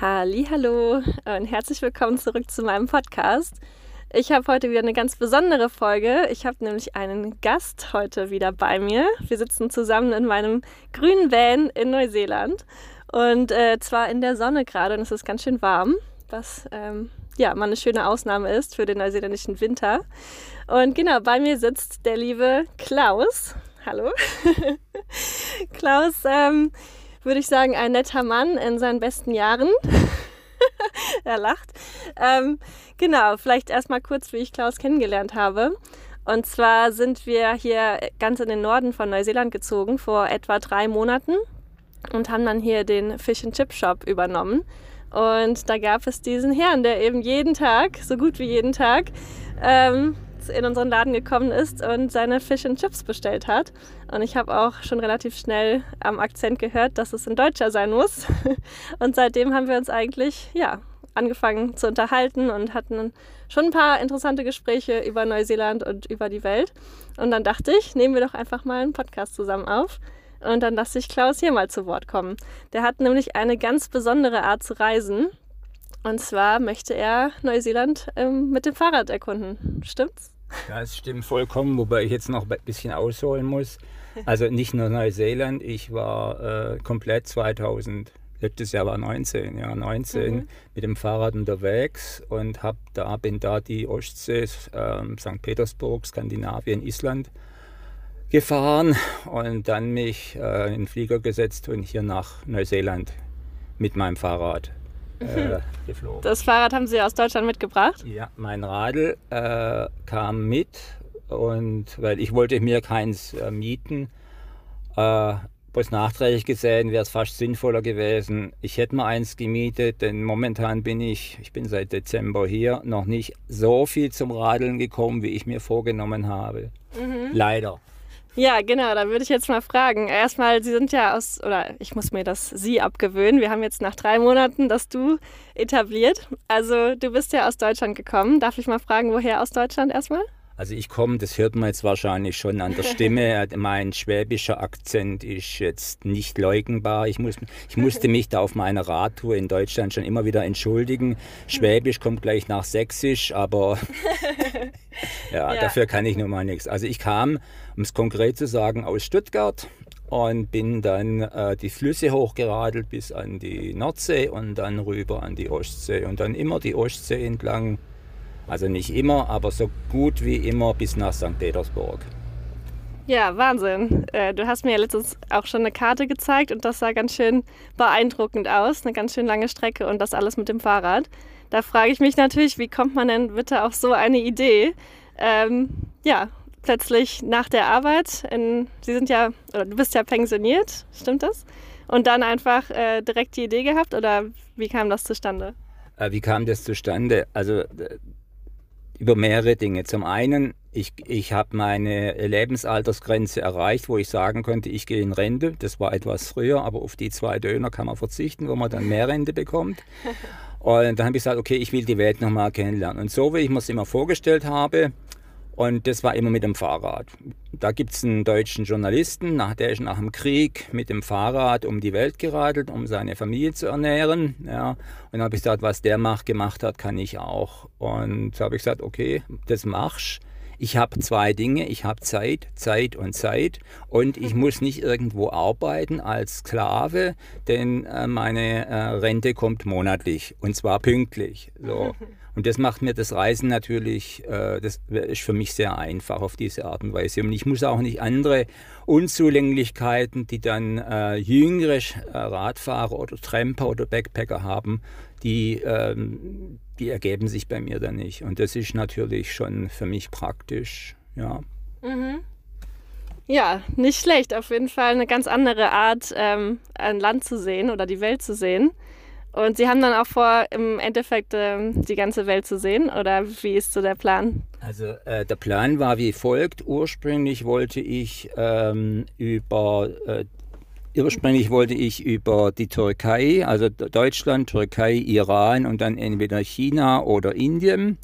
Hallo und herzlich willkommen zurück zu meinem Podcast. Ich habe heute wieder eine ganz besondere Folge. Ich habe nämlich einen Gast heute wieder bei mir. Wir sitzen zusammen in meinem grünen Van in Neuseeland und äh, zwar in der Sonne gerade und es ist ganz schön warm, was ähm, ja mal eine schöne Ausnahme ist für den neuseeländischen Winter. Und genau, bei mir sitzt der liebe Klaus. Hallo. Klaus ähm, würde ich sagen, ein netter Mann in seinen besten Jahren. er lacht. Ähm, genau, vielleicht erstmal kurz, wie ich Klaus kennengelernt habe. Und zwar sind wir hier ganz in den Norden von Neuseeland gezogen vor etwa drei Monaten und haben dann hier den Fish and Chip Shop übernommen. Und da gab es diesen Herrn, der eben jeden Tag, so gut wie jeden Tag, ähm, in unseren Laden gekommen ist und seine Fish and Chips bestellt hat. Und ich habe auch schon relativ schnell am Akzent gehört, dass es ein Deutscher sein muss. Und seitdem haben wir uns eigentlich, ja, angefangen zu unterhalten und hatten schon ein paar interessante Gespräche über Neuseeland und über die Welt. Und dann dachte ich, nehmen wir doch einfach mal einen Podcast zusammen auf. Und dann lasse ich Klaus hier mal zu Wort kommen. Der hat nämlich eine ganz besondere Art zu reisen. Und zwar möchte er Neuseeland ähm, mit dem Fahrrad erkunden. Stimmt's? Ja, es stimmt vollkommen, wobei ich jetzt noch ein bisschen ausholen muss. Also nicht nur Neuseeland, ich war äh, komplett 2000, letztes Jahr war 19, ja 19 mhm. mit dem Fahrrad unterwegs und hab da, bin da die Ostsee, äh, St. Petersburg, Skandinavien, Island gefahren und dann mich äh, in den Flieger gesetzt und hier nach Neuseeland mit meinem Fahrrad äh, geflogen. Das Fahrrad haben Sie aus Deutschland mitgebracht? Ja, mein Radl äh, kam mit und weil ich wollte mir keins äh, mieten. Äh, bloß nachträglich gesehen wäre es fast sinnvoller gewesen. Ich hätte mir eins gemietet, denn momentan bin ich, ich bin seit Dezember hier, noch nicht so viel zum Radeln gekommen, wie ich mir vorgenommen habe. Mhm. Leider. Ja, genau, da würde ich jetzt mal fragen. Erstmal, Sie sind ja aus, oder ich muss mir das Sie abgewöhnen. Wir haben jetzt nach drei Monaten das Du etabliert. Also du bist ja aus Deutschland gekommen. Darf ich mal fragen, woher aus Deutschland erstmal? Also ich komme, das hört man jetzt wahrscheinlich schon an der Stimme. mein schwäbischer Akzent ist jetzt nicht leugnbar. Ich, muss, ich musste mich da auf meiner Radtour in Deutschland schon immer wieder entschuldigen. Schwäbisch kommt gleich nach Sächsisch, aber ja, ja, dafür kann ich nun mal nichts. Also ich kam, um es konkret zu sagen, aus Stuttgart und bin dann äh, die Flüsse hochgeradelt bis an die Nordsee und dann rüber an die Ostsee und dann immer die Ostsee entlang also nicht immer, aber so gut wie immer bis nach St. Petersburg. Ja, Wahnsinn. Äh, du hast mir ja letztens auch schon eine Karte gezeigt und das sah ganz schön beeindruckend aus. Eine ganz schön lange Strecke und das alles mit dem Fahrrad. Da frage ich mich natürlich, wie kommt man denn bitte auf so eine Idee? Ähm, ja, plötzlich nach der Arbeit, in, Sie sind ja, oder du bist ja pensioniert, stimmt das? Und dann einfach äh, direkt die Idee gehabt oder wie kam das zustande? Äh, wie kam das zustande? Also über mehrere Dinge. Zum einen, ich, ich habe meine Lebensaltersgrenze erreicht, wo ich sagen konnte, ich gehe in Rente. Das war etwas früher, aber auf die zwei Döner kann man verzichten, wo man dann mehr Rente bekommt. Und dann habe ich gesagt, okay, ich will die Welt nochmal kennenlernen. Und so wie ich mir es immer vorgestellt habe, und das war immer mit dem Fahrrad. Da gibt es einen deutschen Journalisten, nach, der ist nach dem Krieg mit dem Fahrrad um die Welt geradelt, um seine Familie zu ernähren. Ja. Und habe ich gesagt, was der macht, gemacht hat, kann ich auch. Und habe ich gesagt, okay, das machst ich habe zwei Dinge. Ich habe Zeit, Zeit und Zeit. Und ich muss nicht irgendwo arbeiten als Sklave, denn äh, meine äh, Rente kommt monatlich und zwar pünktlich. So. Und das macht mir das Reisen natürlich, äh, das ist für mich sehr einfach auf diese Art und Weise. Und ich muss auch nicht andere Unzulänglichkeiten, die dann äh, jüngere äh, Radfahrer oder Tramper oder Backpacker haben, die, ähm, die ergeben sich bei mir dann nicht. Und das ist natürlich schon für mich praktisch, ja. Mhm. Ja, nicht schlecht. Auf jeden Fall eine ganz andere Art, ähm, ein Land zu sehen oder die Welt zu sehen. Und Sie haben dann auch vor, im Endeffekt äh, die ganze Welt zu sehen? Oder wie ist so der Plan? Also äh, der Plan war wie folgt. Ursprünglich wollte ich ähm, über äh, Ursprünglich wollte ich über die Türkei, also Deutschland, Türkei, Iran und dann entweder China oder Indien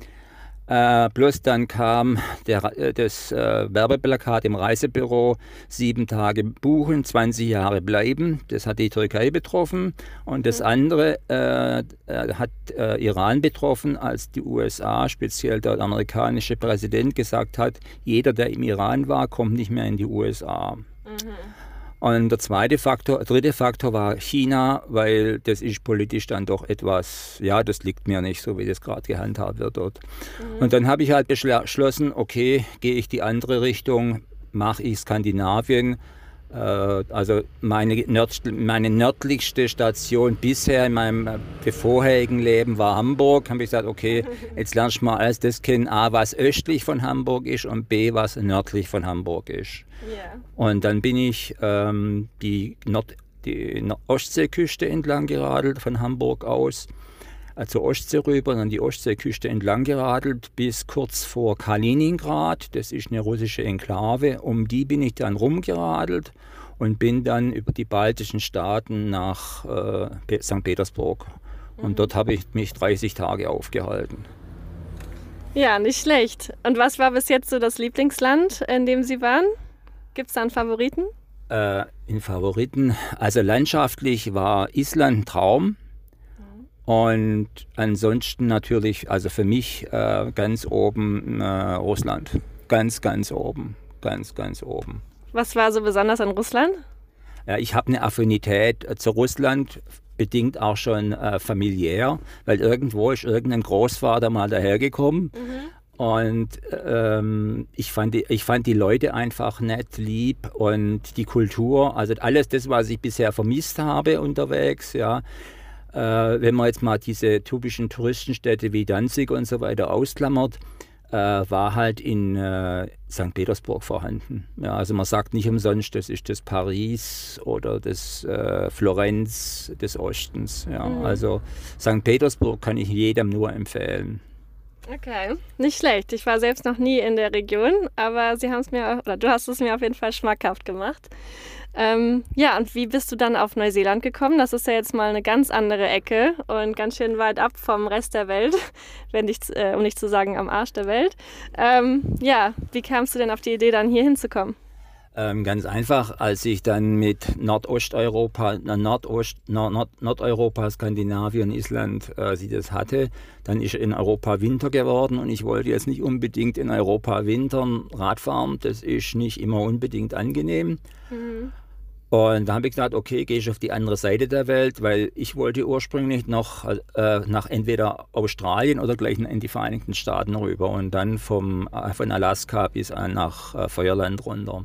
Äh, plus dann kam der, äh, das äh, Werbeplakat im Reisebüro, sieben Tage buchen, 20 Jahre bleiben. Das hat die Türkei betroffen. Und das mhm. andere äh, äh hat äh, Iran betroffen, als die USA, speziell der amerikanische Präsident, gesagt hat, jeder, der im Iran war, kommt nicht mehr in die USA. Mhm. Und der zweite Faktor, dritte Faktor war China, weil das ist politisch dann doch etwas, ja, das liegt mir nicht so, wie das gerade gehandhabt wird dort. Mhm. Und dann habe ich halt beschlossen, okay, gehe ich die andere Richtung, mache ich Skandinavien. Äh, also meine, meine nördlichste Station bisher in meinem äh, vorherigen Leben war Hamburg. Habe ich gesagt, okay, jetzt lernst du mal alles das kennen, A, was östlich von Hamburg ist und B, was nördlich von Hamburg ist. Yeah. Und dann bin ich ähm, die, Nord die Ostseeküste entlang geradelt von Hamburg aus, zur Ostsee rüber, dann die Ostseeküste entlang geradelt bis kurz vor Kaliningrad. Das ist eine russische Enklave. Um die bin ich dann rumgeradelt und bin dann über die baltischen Staaten nach äh, St. Petersburg. Und mhm. dort habe ich mich 30 Tage aufgehalten. Ja, nicht schlecht. Und was war bis jetzt so das Lieblingsland, in dem Sie waren? Gibt es da einen Favoriten? Äh, in Favoriten, also landschaftlich war Island ein Traum. Und ansonsten natürlich, also für mich äh, ganz oben äh, Russland. Ganz, ganz oben. Ganz, ganz oben. Was war so besonders an Russland? Ja, ich habe eine Affinität äh, zu Russland, bedingt auch schon äh, familiär, weil irgendwo ist irgendein Großvater mal dahergekommen mhm. Und ähm, ich, fand die, ich fand die Leute einfach nett, lieb und die Kultur, also alles das, was ich bisher vermisst habe unterwegs, ja. Äh, wenn man jetzt mal diese typischen Touristenstädte wie Danzig und so weiter ausklammert, äh, war halt in äh, St. Petersburg vorhanden. Ja, also man sagt nicht umsonst, das ist das Paris oder das äh, Florenz des Ostens. Ja. Mhm. Also St. Petersburg kann ich jedem nur empfehlen. Okay, nicht schlecht. Ich war selbst noch nie in der Region, aber sie haben es mir, oder du hast es mir auf jeden Fall schmackhaft gemacht. Ähm, ja, und wie bist du dann auf Neuseeland gekommen? Das ist ja jetzt mal eine ganz andere Ecke und ganz schön weit ab vom Rest der Welt, wenn nicht, äh, um nicht zu sagen am Arsch der Welt. Ähm, ja, wie kamst du denn auf die Idee, dann hier hinzukommen? Ähm, ganz einfach, als ich dann mit Nordosteuropa, Nordost, Nord, Nordeuropa, Skandinavien, Island äh, sie das hatte, dann ist in Europa Winter geworden und ich wollte jetzt nicht unbedingt in Europa wintern Radfahren. Das ist nicht immer unbedingt angenehm. Mhm. Und da habe ich gesagt, okay, gehe ich auf die andere Seite der Welt, weil ich wollte ursprünglich noch äh, nach entweder Australien oder gleich in die Vereinigten Staaten rüber und dann vom, äh, von Alaska bis nach äh, Feuerland runter.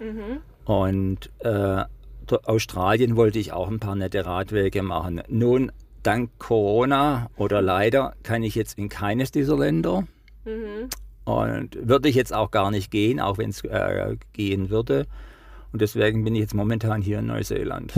Mhm. Und äh, Australien wollte ich auch ein paar nette Radwege machen. Nun, dank Corona oder leider kann ich jetzt in keines dieser Länder. Mhm. Und würde ich jetzt auch gar nicht gehen, auch wenn es äh, gehen würde. Und deswegen bin ich jetzt momentan hier in Neuseeland.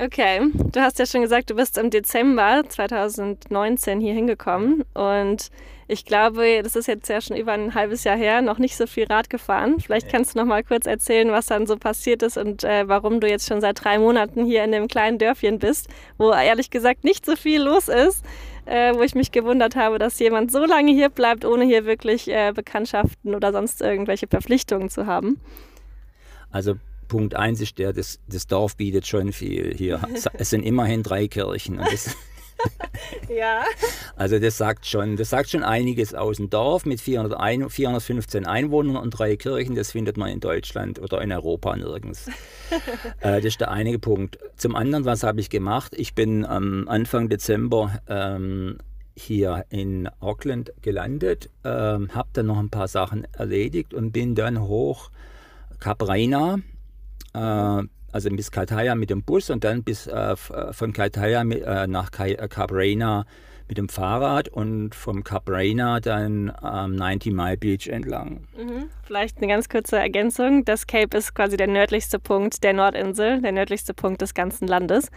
Okay, du hast ja schon gesagt, du bist im Dezember 2019 hier hingekommen und ich glaube, das ist jetzt ja schon über ein halbes Jahr her, noch nicht so viel Rad gefahren. Vielleicht kannst du noch mal kurz erzählen, was dann so passiert ist und äh, warum du jetzt schon seit drei Monaten hier in dem kleinen Dörfchen bist, wo ehrlich gesagt nicht so viel los ist. Äh, wo ich mich gewundert habe, dass jemand so lange hier bleibt, ohne hier wirklich äh, Bekanntschaften oder sonst irgendwelche Verpflichtungen zu haben. Also Punkt 1 ist der, das, das Dorf bietet schon viel hier. Es sind immerhin drei Kirchen. Das, ja. Also das sagt schon, das sagt schon einiges aus. Ein Dorf mit 400 415 Einwohnern und drei Kirchen, das findet man in Deutschland oder in Europa nirgends. äh, das ist der einige Punkt. Zum anderen, was habe ich gemacht? Ich bin am Anfang Dezember ähm, hier in Auckland gelandet, ähm, habe dann noch ein paar Sachen erledigt und bin dann hoch Cap Reina äh, also bis Kaltaya mit dem Bus und dann bis äh, äh von Kaltaya äh, nach äh, Cabrera mit dem Fahrrad und vom Cabrera dann am ähm, 90 Mile Beach entlang. Mhm. Vielleicht eine ganz kurze Ergänzung. Das Cape ist quasi der nördlichste Punkt der Nordinsel, der nördlichste Punkt des ganzen Landes.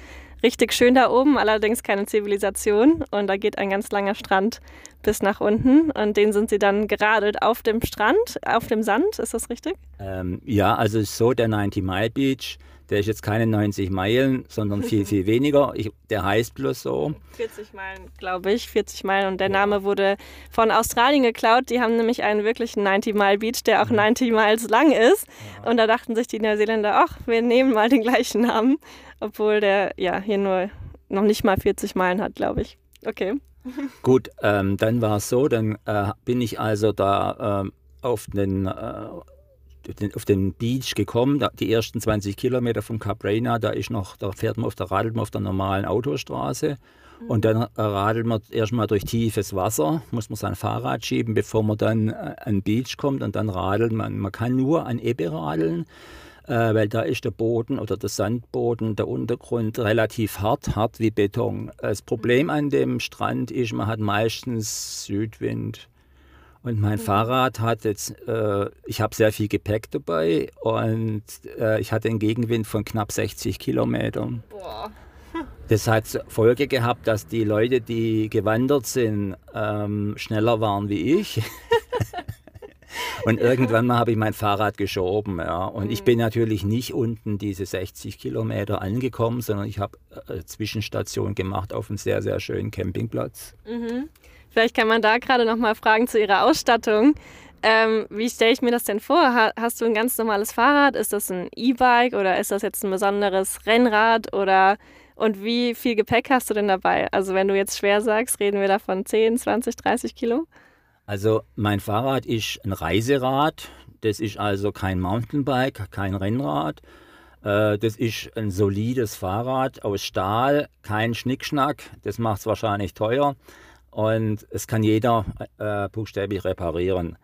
Richtig schön da oben, allerdings keine Zivilisation. Und da geht ein ganz langer Strand bis nach unten. Und den sind sie dann geradelt auf dem Strand, auf dem Sand. Ist das richtig? Ähm, ja, also so der 90 Mile Beach Der ist jetzt keine 90 Meilen, sondern viel, viel weniger. Ich, der heißt bloß so. 40 Meilen, glaube ich, 40 Meilen. Und der Name wurde von Australien geklaut. Die haben nämlich einen wirklichen 90-Mile-Beach, der auch 90 Miles lang ist. Und da dachten sich die Neuseeländer, ach, wir nehmen mal den gleichen Namen. Obwohl der ja hier nur noch nicht mal 40 Meilen hat, glaube ich. Okay. Gut, ähm, dann war es so, dann äh, bin ich also da äh, auf den äh, auf den Beach gekommen, da, die ersten 20 Kilometer vom Cap Reina, da ist noch, da fährt man auf der radelt man auf der normalen Autostraße mhm. und dann radelt man erstmal durch tiefes Wasser, muss man sein Fahrrad schieben, bevor man dann äh, an den Beach kommt und dann radelt man. Man kann nur an Ebbe radeln, äh, weil da ist der Boden oder der Sandboden, der Untergrund relativ hart, hart wie Beton. Das Problem an dem Strand ist, man hat meistens Südwind. Und mein mhm. Fahrrad hat jetzt, äh, ich habe sehr viel Gepäck dabei und äh, ich hatte einen Gegenwind von knapp 60 Kilometern. Boah. Das hat Folge gehabt, dass die Leute, die gewandert sind, ähm, schneller waren wie ich. und irgendwann mal habe ich mein Fahrrad geschoben. Ja. Und mhm. ich bin natürlich nicht unten diese 60 Kilometer angekommen, sondern ich habe äh, Zwischenstation gemacht auf einem sehr, sehr schönen Campingplatz. Mhm. Vielleicht kann man da gerade noch mal fragen zu Ihrer Ausstattung. Ähm, wie stelle ich mir das denn vor? hast du ein ganz normales Fahrrad? Ist das ein E-Bike oder ist das jetzt ein besonderes Rennrad? Oder und wie viel Gepäck hast du denn dabei? Also wenn du jetzt schwer sagst, reden wir da von 10, 20, 30 Kilo? Also mein Fahrrad ist ein Reiserad. Das ist also kein Mountainbike, kein Rennrad. Äh, das ist ein solides Fahrrad aus Stahl, kein Schnickschnack. Das macht es wahrscheinlich teuer und es kann jeder äh, buchstäblich reparieren.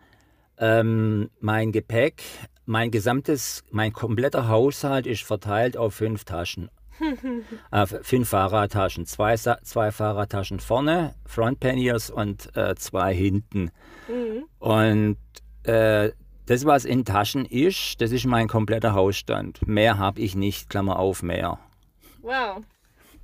Ähm, mein Gepäck, mein gesamtes, mein kompletter Haushalt ist verteilt auf fünf Taschen. äh, fünf Fahrradtaschen, zwei, zwei Fahrradtaschen vorne, Front Panniers und äh, zwei hinten. Mhm. Und äh, das, was in Taschen ist, das ist mein kompletter Hausstand. Mehr habe ich nicht, Klammer auf, mehr. Wow.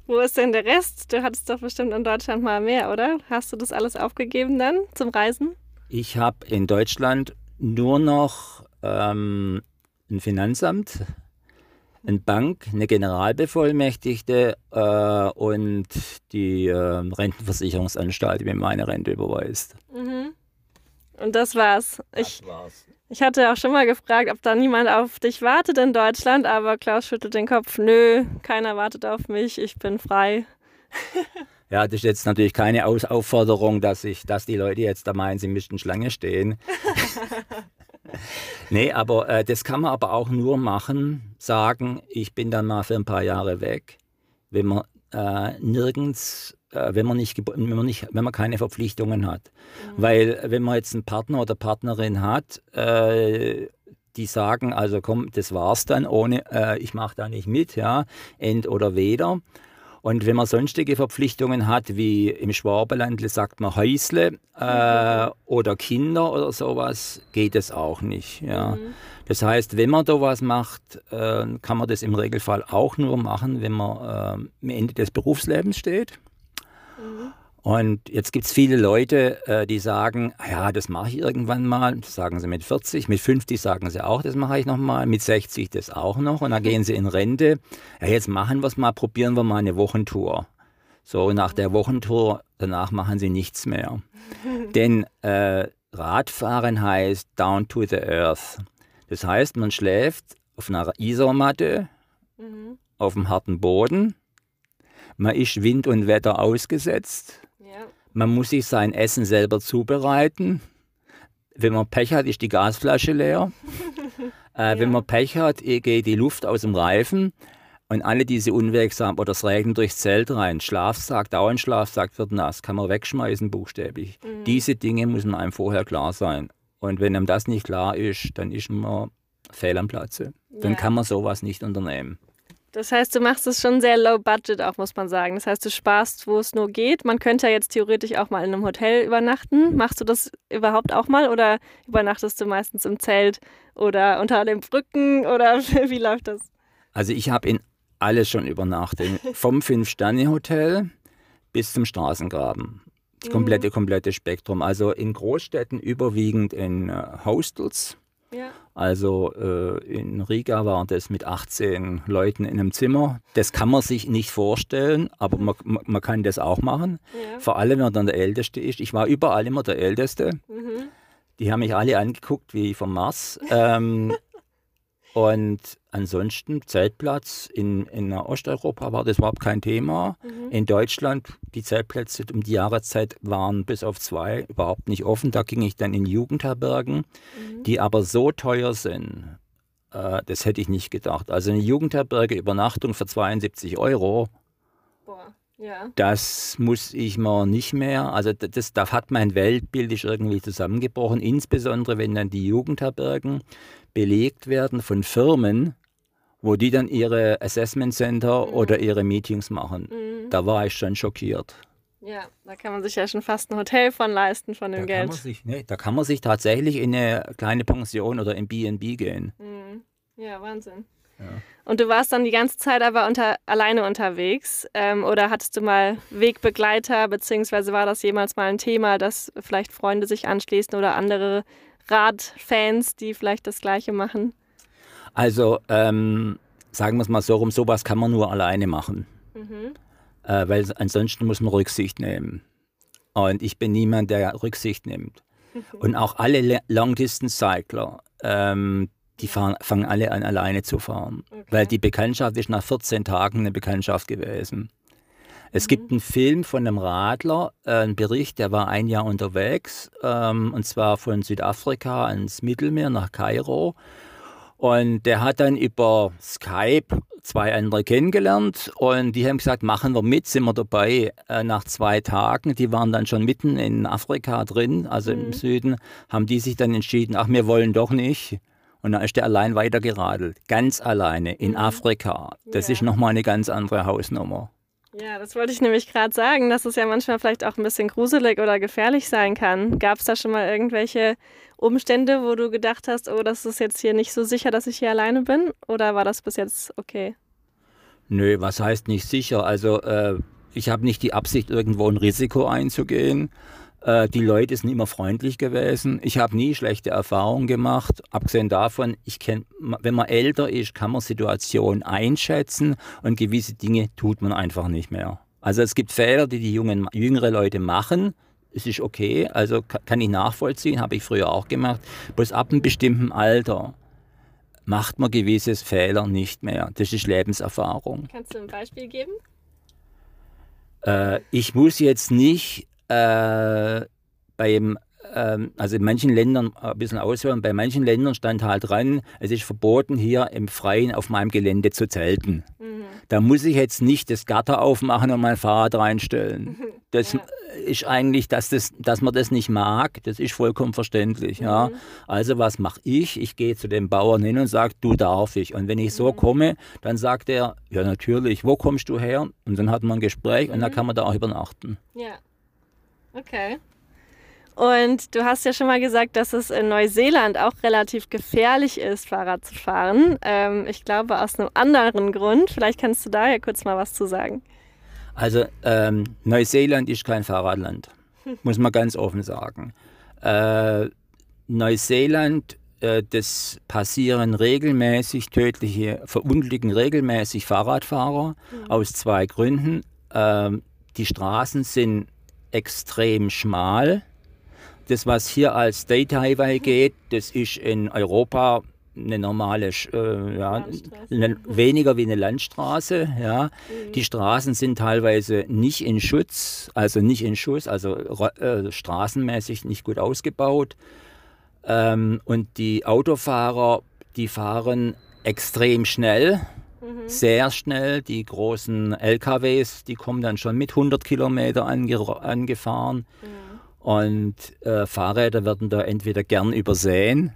Wo ist denn der Rest? Du hattest doch bestimmt in Deutschland mal mehr, oder? Hast du das alles aufgegeben dann zum Reisen? Ich habe in Deutschland nur noch ähm, ein Finanzamt, eine Bank, eine Generalbevollmächtigte äh, und die äh, Rentenversicherungsanstalt, die mir meine Rente überweist. Mhm. Und das war's. Ich, das war's. Ich hatte auch schon mal gefragt, ob da niemand auf dich wartet in Deutschland, aber Klaus schüttelt den Kopf. Nö, keiner wartet auf mich, ich bin frei. Ja, das ist jetzt natürlich keine Aus Aufforderung, dass, ich, dass die Leute jetzt da meinen, sie müssten Schlange stehen. nee, aber äh, das kann man aber auch nur machen, sagen, ich bin dann mal für ein paar Jahre weg, wenn man äh, nirgends wenn man, nicht, wenn, man nicht, wenn man keine Verpflichtungen hat. Mhm. Weil wenn man jetzt einen Partner oder Partnerin hat, äh, die sagen, also komm, das war's dann, ohne, äh, ich mache da nicht mit, ja, end oder weder. Und wenn man sonstige Verpflichtungen hat, wie im Schwabeland sagt man Häusle äh, mhm. oder Kinder oder sowas, geht es auch nicht. Ja. Mhm. Das heißt, wenn man da was macht, äh, kann man das im Regelfall auch nur machen, wenn man äh, am Ende des Berufslebens steht. Und jetzt gibt es viele Leute, äh, die sagen, ja, das mache ich irgendwann mal. Das sagen sie mit 40, mit 50 sagen sie auch, das mache ich nochmal, mit 60 das auch noch. Und dann gehen sie in Rente. Ja, jetzt machen wir es mal, probieren wir mal eine Wochentour. So, nach der Wochentour, danach machen sie nichts mehr. Denn äh, Radfahren heißt down to the earth. Das heißt, man schläft auf einer Isomatte, mhm. auf dem harten Boden. Man ist Wind und Wetter ausgesetzt. Man muss sich sein Essen selber zubereiten. Wenn man Pech hat, ist die Gasflasche leer. äh, ja. Wenn man Pech hat, geht die Luft aus dem Reifen. Und alle diese unwegsam oder es regnet durchs Zelt rein. Schlafsack, Dauerschlafsack wird nass, kann man wegschmeißen, buchstäblich. Mhm. Diese Dinge müssen einem vorher klar sein. Und wenn einem das nicht klar ist, dann ist man fehl am Platze. Dann ja. kann man sowas nicht unternehmen. Das heißt, du machst es schon sehr low budget auch, muss man sagen. Das heißt, du sparst, wo es nur geht. Man könnte ja jetzt theoretisch auch mal in einem Hotel übernachten. Machst du das überhaupt auch mal oder übernachtest du meistens im Zelt oder unter den Brücken oder wie läuft das? Also ich habe in alles schon übernachtet. Vom Fünf-Sterne-Hotel bis zum Straßengraben. Das komplette, mhm. komplette Spektrum. Also in Großstädten überwiegend in uh, Hostels Ja. Also äh, in Riga war das mit 18 Leuten in einem Zimmer. Das kann man sich nicht vorstellen, aber man, man, man kann das auch machen. Ja. Vor allem, wenn man dann der Älteste ist. Ich war überall immer der Älteste. Mhm. Die haben mich alle angeguckt wie vom Mars. Ähm, und ansonsten Zeltplatz in, in Osteuropa war das überhaupt kein Thema. Mhm. In Deutschland, die Zeltplätze um die Jahreszeit waren bis auf zwei überhaupt nicht offen. Da ging ich dann in Jugendherbergen, Mhm. die aber so teuer sind. Äh, das hätte ich nicht gedacht. Also eine Jugendherberge, Übernachtung für 72 Euro, Boah. Ja. das muss ich mir nicht mehr. Also das, da hat mein Weltbild ist irgendwie zusammengebrochen, insbesondere wenn dann die Jugendherbergen belegt werden von Firmen, wo die dann ihre Assessment Center oder ihre Meetings machen. Mhm. Da war ich schon schockiert. Ja, da kann man sich ja schon fast ein Hotel von leisten von dem Da Geld. kann, man sich, ne, da kann man sich tatsächlich in eine kleine Pension oder in B&B gehen. Mhm. Ja, Wahnsinn. Ja. Und du warst dann die ganze Zeit aber unter, alleine unterwegs ähm, oder hattest du mal Wegbegleiter, beziehungsweise war das jemals mal ein Thema, dass vielleicht Freunde sich anschließen oder andere Radfans, die vielleicht das Gleiche machen? Also ähm, sagen wir es mal so rum, sowas kann man nur alleine machen. Mhm. äh, weil ansonsten muss man Rücksicht nehmen. Und ich bin niemand, der Rücksicht nimmt. Und auch alle Le- Long-Distance-Cycler, ähm, die fahren, fangen alle an, alleine zu fahren. Okay. Weil die Bekanntschaft ist nach 14 Tagen eine Bekanntschaft gewesen. Es gibt einen Film von einem Radler, äh, einen Bericht, der war ein Jahr unterwegs, ähm, und zwar von Südafrika ans Mittelmeer nach Kairo. Und der hat dann über Skype zwei andere kennengelernt und die haben gesagt, machen wir mit, sind wir dabei. Äh, nach zwei Tagen, die waren dann schon mitten in Afrika drin, also im Süden, haben die sich dann entschieden, ach, wir wollen doch nicht. Und dann ist der allein weitergeradelt, ganz alleine in Afrika. Das Ja. ist nochmal eine ganz andere Hausnummer. Ja, das wollte ich nämlich gerade sagen, dass es ja manchmal vielleicht auch ein bisschen gruselig oder gefährlich sein kann. Gab es da schon mal irgendwelche Umstände, wo du gedacht hast, oh, das ist jetzt hier nicht so sicher, dass ich hier alleine bin? Oder war das bis jetzt okay? Nö, was heißt nicht sicher? Also äh, ich habe nicht die Absicht, irgendwo ein Risiko einzugehen. Äh, die Leute sind immer freundlich gewesen. Ich habe nie schlechte Erfahrungen gemacht. Abgesehen davon, ich kenn, wenn man älter ist, kann man Situationen einschätzen und gewisse Dinge tut man einfach nicht mehr. Also es gibt Fehler, die die jungen, jüngere Leute machen. Es ist okay, also ka- kann ich nachvollziehen, habe ich früher auch gemacht. Bloß ab einem bestimmten Alter macht man gewisse Fehler nicht mehr. Das ist Lebenserfahrung. Kannst du ein Beispiel geben? Äh, ich muss jetzt nicht äh, beim, ähm, also in manchen Ländern äh, ein bisschen ausholen, bei manchen Ländern stand halt dran, es ist verboten, hier im Freien auf meinem Gelände zu zelten. Mhm. Da muss ich jetzt nicht das Gatter aufmachen und mein Fahrrad reinstellen. Das Ja. ist eigentlich, dass, das, dass man das nicht mag, das ist vollkommen verständlich. Ja. Also was mache ich? Ich gehe zu dem Bauern hin und sage, du darf ich. Und wenn ich so komme, dann sagt er, ja natürlich, wo kommst du her? Und dann hat man ein Gespräch und dann kann man da auch übernachten. Ja. Okay. Und du hast ja schon mal gesagt, dass es in Neuseeland auch relativ gefährlich ist, Fahrrad zu fahren. Ähm, ich glaube aus einem anderen Grund. Vielleicht kannst du da ja kurz mal was zu sagen. Also ähm, Neuseeland ist kein Fahrradland, muss man ganz offen sagen. Äh, Neuseeland, äh, das passieren regelmäßig tödliche, verunglücken regelmäßig Fahrradfahrer aus zwei Gründen. Ähm, die Straßen sind extrem schmal. Das, was hier als State Highway geht, das ist in Europa eine normale, äh, ja, eine, weniger wie eine Landstraße. Ja. Die Straßen sind teilweise nicht in Schutz, also nicht in Schuss, also äh, straßenmäßig nicht gut ausgebaut. Ähm, und die Autofahrer, die fahren extrem schnell, sehr schnell. Die großen LKWs, die kommen dann schon mit 100 Kilometer ange angefahren. Und äh, Fahrräder werden da entweder gern übersehen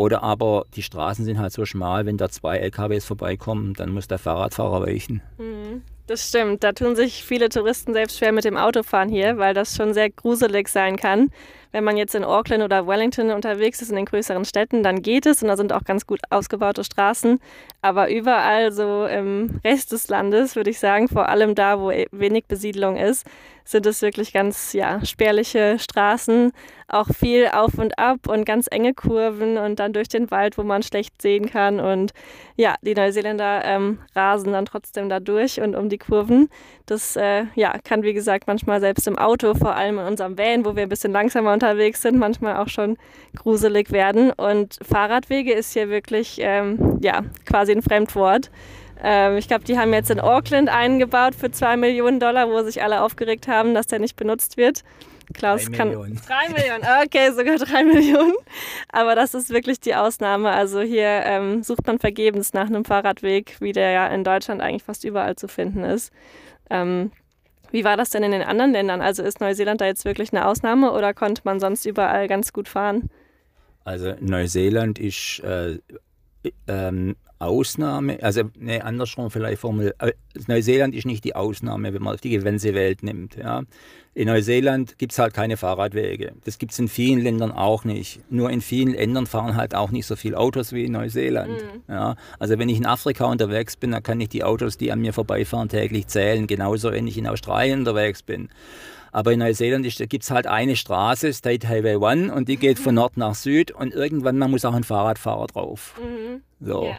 oder aber die Straßen sind halt so schmal, wenn da zwei LKWs vorbeikommen, dann muss der Fahrradfahrer weichen. Mhm. Das stimmt. Da tun sich viele Touristen selbst schwer mit dem Autofahren hier, weil das schon sehr gruselig sein kann. Wenn man jetzt in Auckland oder Wellington unterwegs ist, in den größeren Städten, dann geht es und da sind auch ganz gut ausgebaute Straßen. Aber überall so im Rest des Landes, würde ich sagen, vor allem da, wo e-, wenig Besiedlung ist, sind es wirklich ganz ja, spärliche Straßen, auch viel auf und ab und ganz enge Kurven und dann durch den Wald, wo man schlecht sehen kann. Und ja, die Neuseeländer ähm, rasen dann trotzdem da durch und um die Kurven. Das äh, ja, kann, wie gesagt, manchmal selbst im Auto, vor allem in unserem Van, wo wir ein bisschen langsamer unterwegs sind, manchmal auch schon gruselig werden. Und Fahrradwege ist hier wirklich ähm, ja, quasi ein Fremdwort. Ähm, ich glaube, die haben jetzt in Auckland einen gebaut für zwei Millionen Dollar, wo sich alle aufgeregt haben, dass der nicht benutzt wird. Klaus Drei kann. Millionen. Drei Millionen, okay, sogar drei Millionen. Aber das ist wirklich die Ausnahme. Also hier ähm, sucht man vergebens nach einem Fahrradweg, wie der ja in Deutschland eigentlich fast überall zu finden ist. Ähm, wie war das denn in den anderen Ländern? Also ist Neuseeland da jetzt wirklich eine Ausnahme oder konnte man sonst überall ganz gut fahren? Also Neuseeland ist äh, ähm, Ausnahme, also ne, andersrum vielleicht formuliert. äh, Neuseeland ist nicht die Ausnahme, wenn man auf die ganze Welt nimmt. Ja. In Neuseeland gibt es halt keine Fahrradwege. Das gibt es in vielen Ländern auch nicht. Nur in vielen Ländern fahren halt auch nicht so viele Autos wie in Neuseeland. Ja. Also wenn ich in Afrika unterwegs bin, dann kann ich die Autos, die an mir vorbeifahren, täglich zählen. Genauso, wenn ich in Australien unterwegs bin. Aber in Neuseeland gibt es halt eine Straße, State Highway 1, und die geht von Nord nach Süd und irgendwann mal muss auch ein Fahrradfahrer drauf. So. Ja.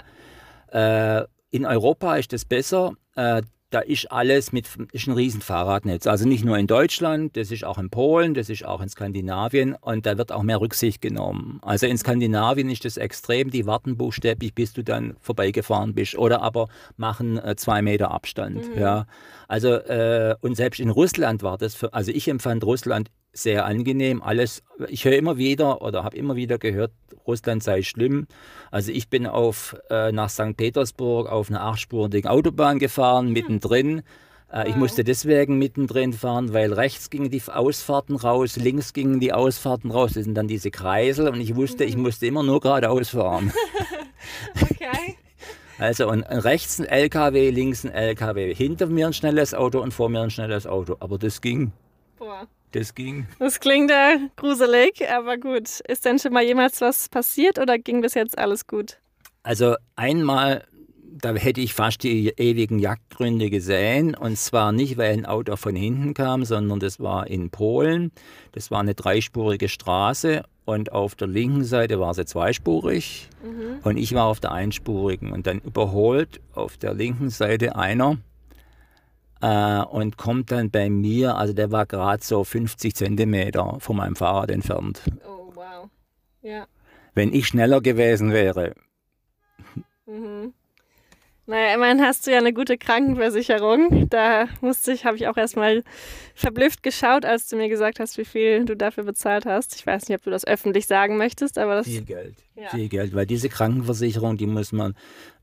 Äh, in Europa ist das besser. Äh, da ist alles mit, ist ein riesen Fahrradnetz. Also nicht nur in Deutschland, das ist auch in Polen, das ist auch in Skandinavien und da wird auch mehr Rücksicht genommen. Also in Skandinavien ist das extrem, die warten buchstäblich, bis du dann vorbeigefahren bist oder aber machen äh, zwei Meter Abstand. Ja. Also äh, und selbst in Russland war das, für, also ich empfand Russland sehr angenehm. Alles, ich höre immer wieder oder habe immer wieder gehört, Russland sei schlimm. Also ich bin auf, äh, nach St. Petersburg auf einer achtspurigen Autobahn gefahren, mittendrin. Äh, Ich musste deswegen mittendrin fahren, weil rechts gingen die Ausfahrten raus, links gingen die Ausfahrten raus. Das sind dann diese Kreisel und ich wusste, ich musste immer nur geradeaus fahren. Okay. Also und rechts ein LKW, links ein LKW, hinter mir ein schnelles Auto und vor mir ein schnelles Auto. Aber das ging, Boah. Das ging. Das klingt äh, gruselig, aber gut. Ist denn schon mal jemals was passiert oder ging bis jetzt alles gut? Also einmal, da hätte ich fast die ewigen Jagdgründe gesehen. Und zwar nicht, weil ein Auto von hinten kam, sondern das war in Polen. Das war eine dreispurige Straße und auf der linken Seite war sie zweispurig und ich war auf der einspurigen. Und dann überholt auf der linken Seite einer äh, und kommt dann bei mir, also der war gerade so 50 Zentimeter von meinem Fahrrad entfernt. Oh, wow. Ja. Wenn ich schneller gewesen wäre, Naja, immerhin hast du ja eine gute Krankenversicherung. Da musste ich, habe ich auch erstmal verblüfft geschaut, als du mir gesagt hast, wie viel du dafür bezahlt hast. Ich weiß nicht, ob du das öffentlich sagen möchtest, aber das. Viel Geld. Ja. Viel Geld, weil diese Krankenversicherung, die muss man,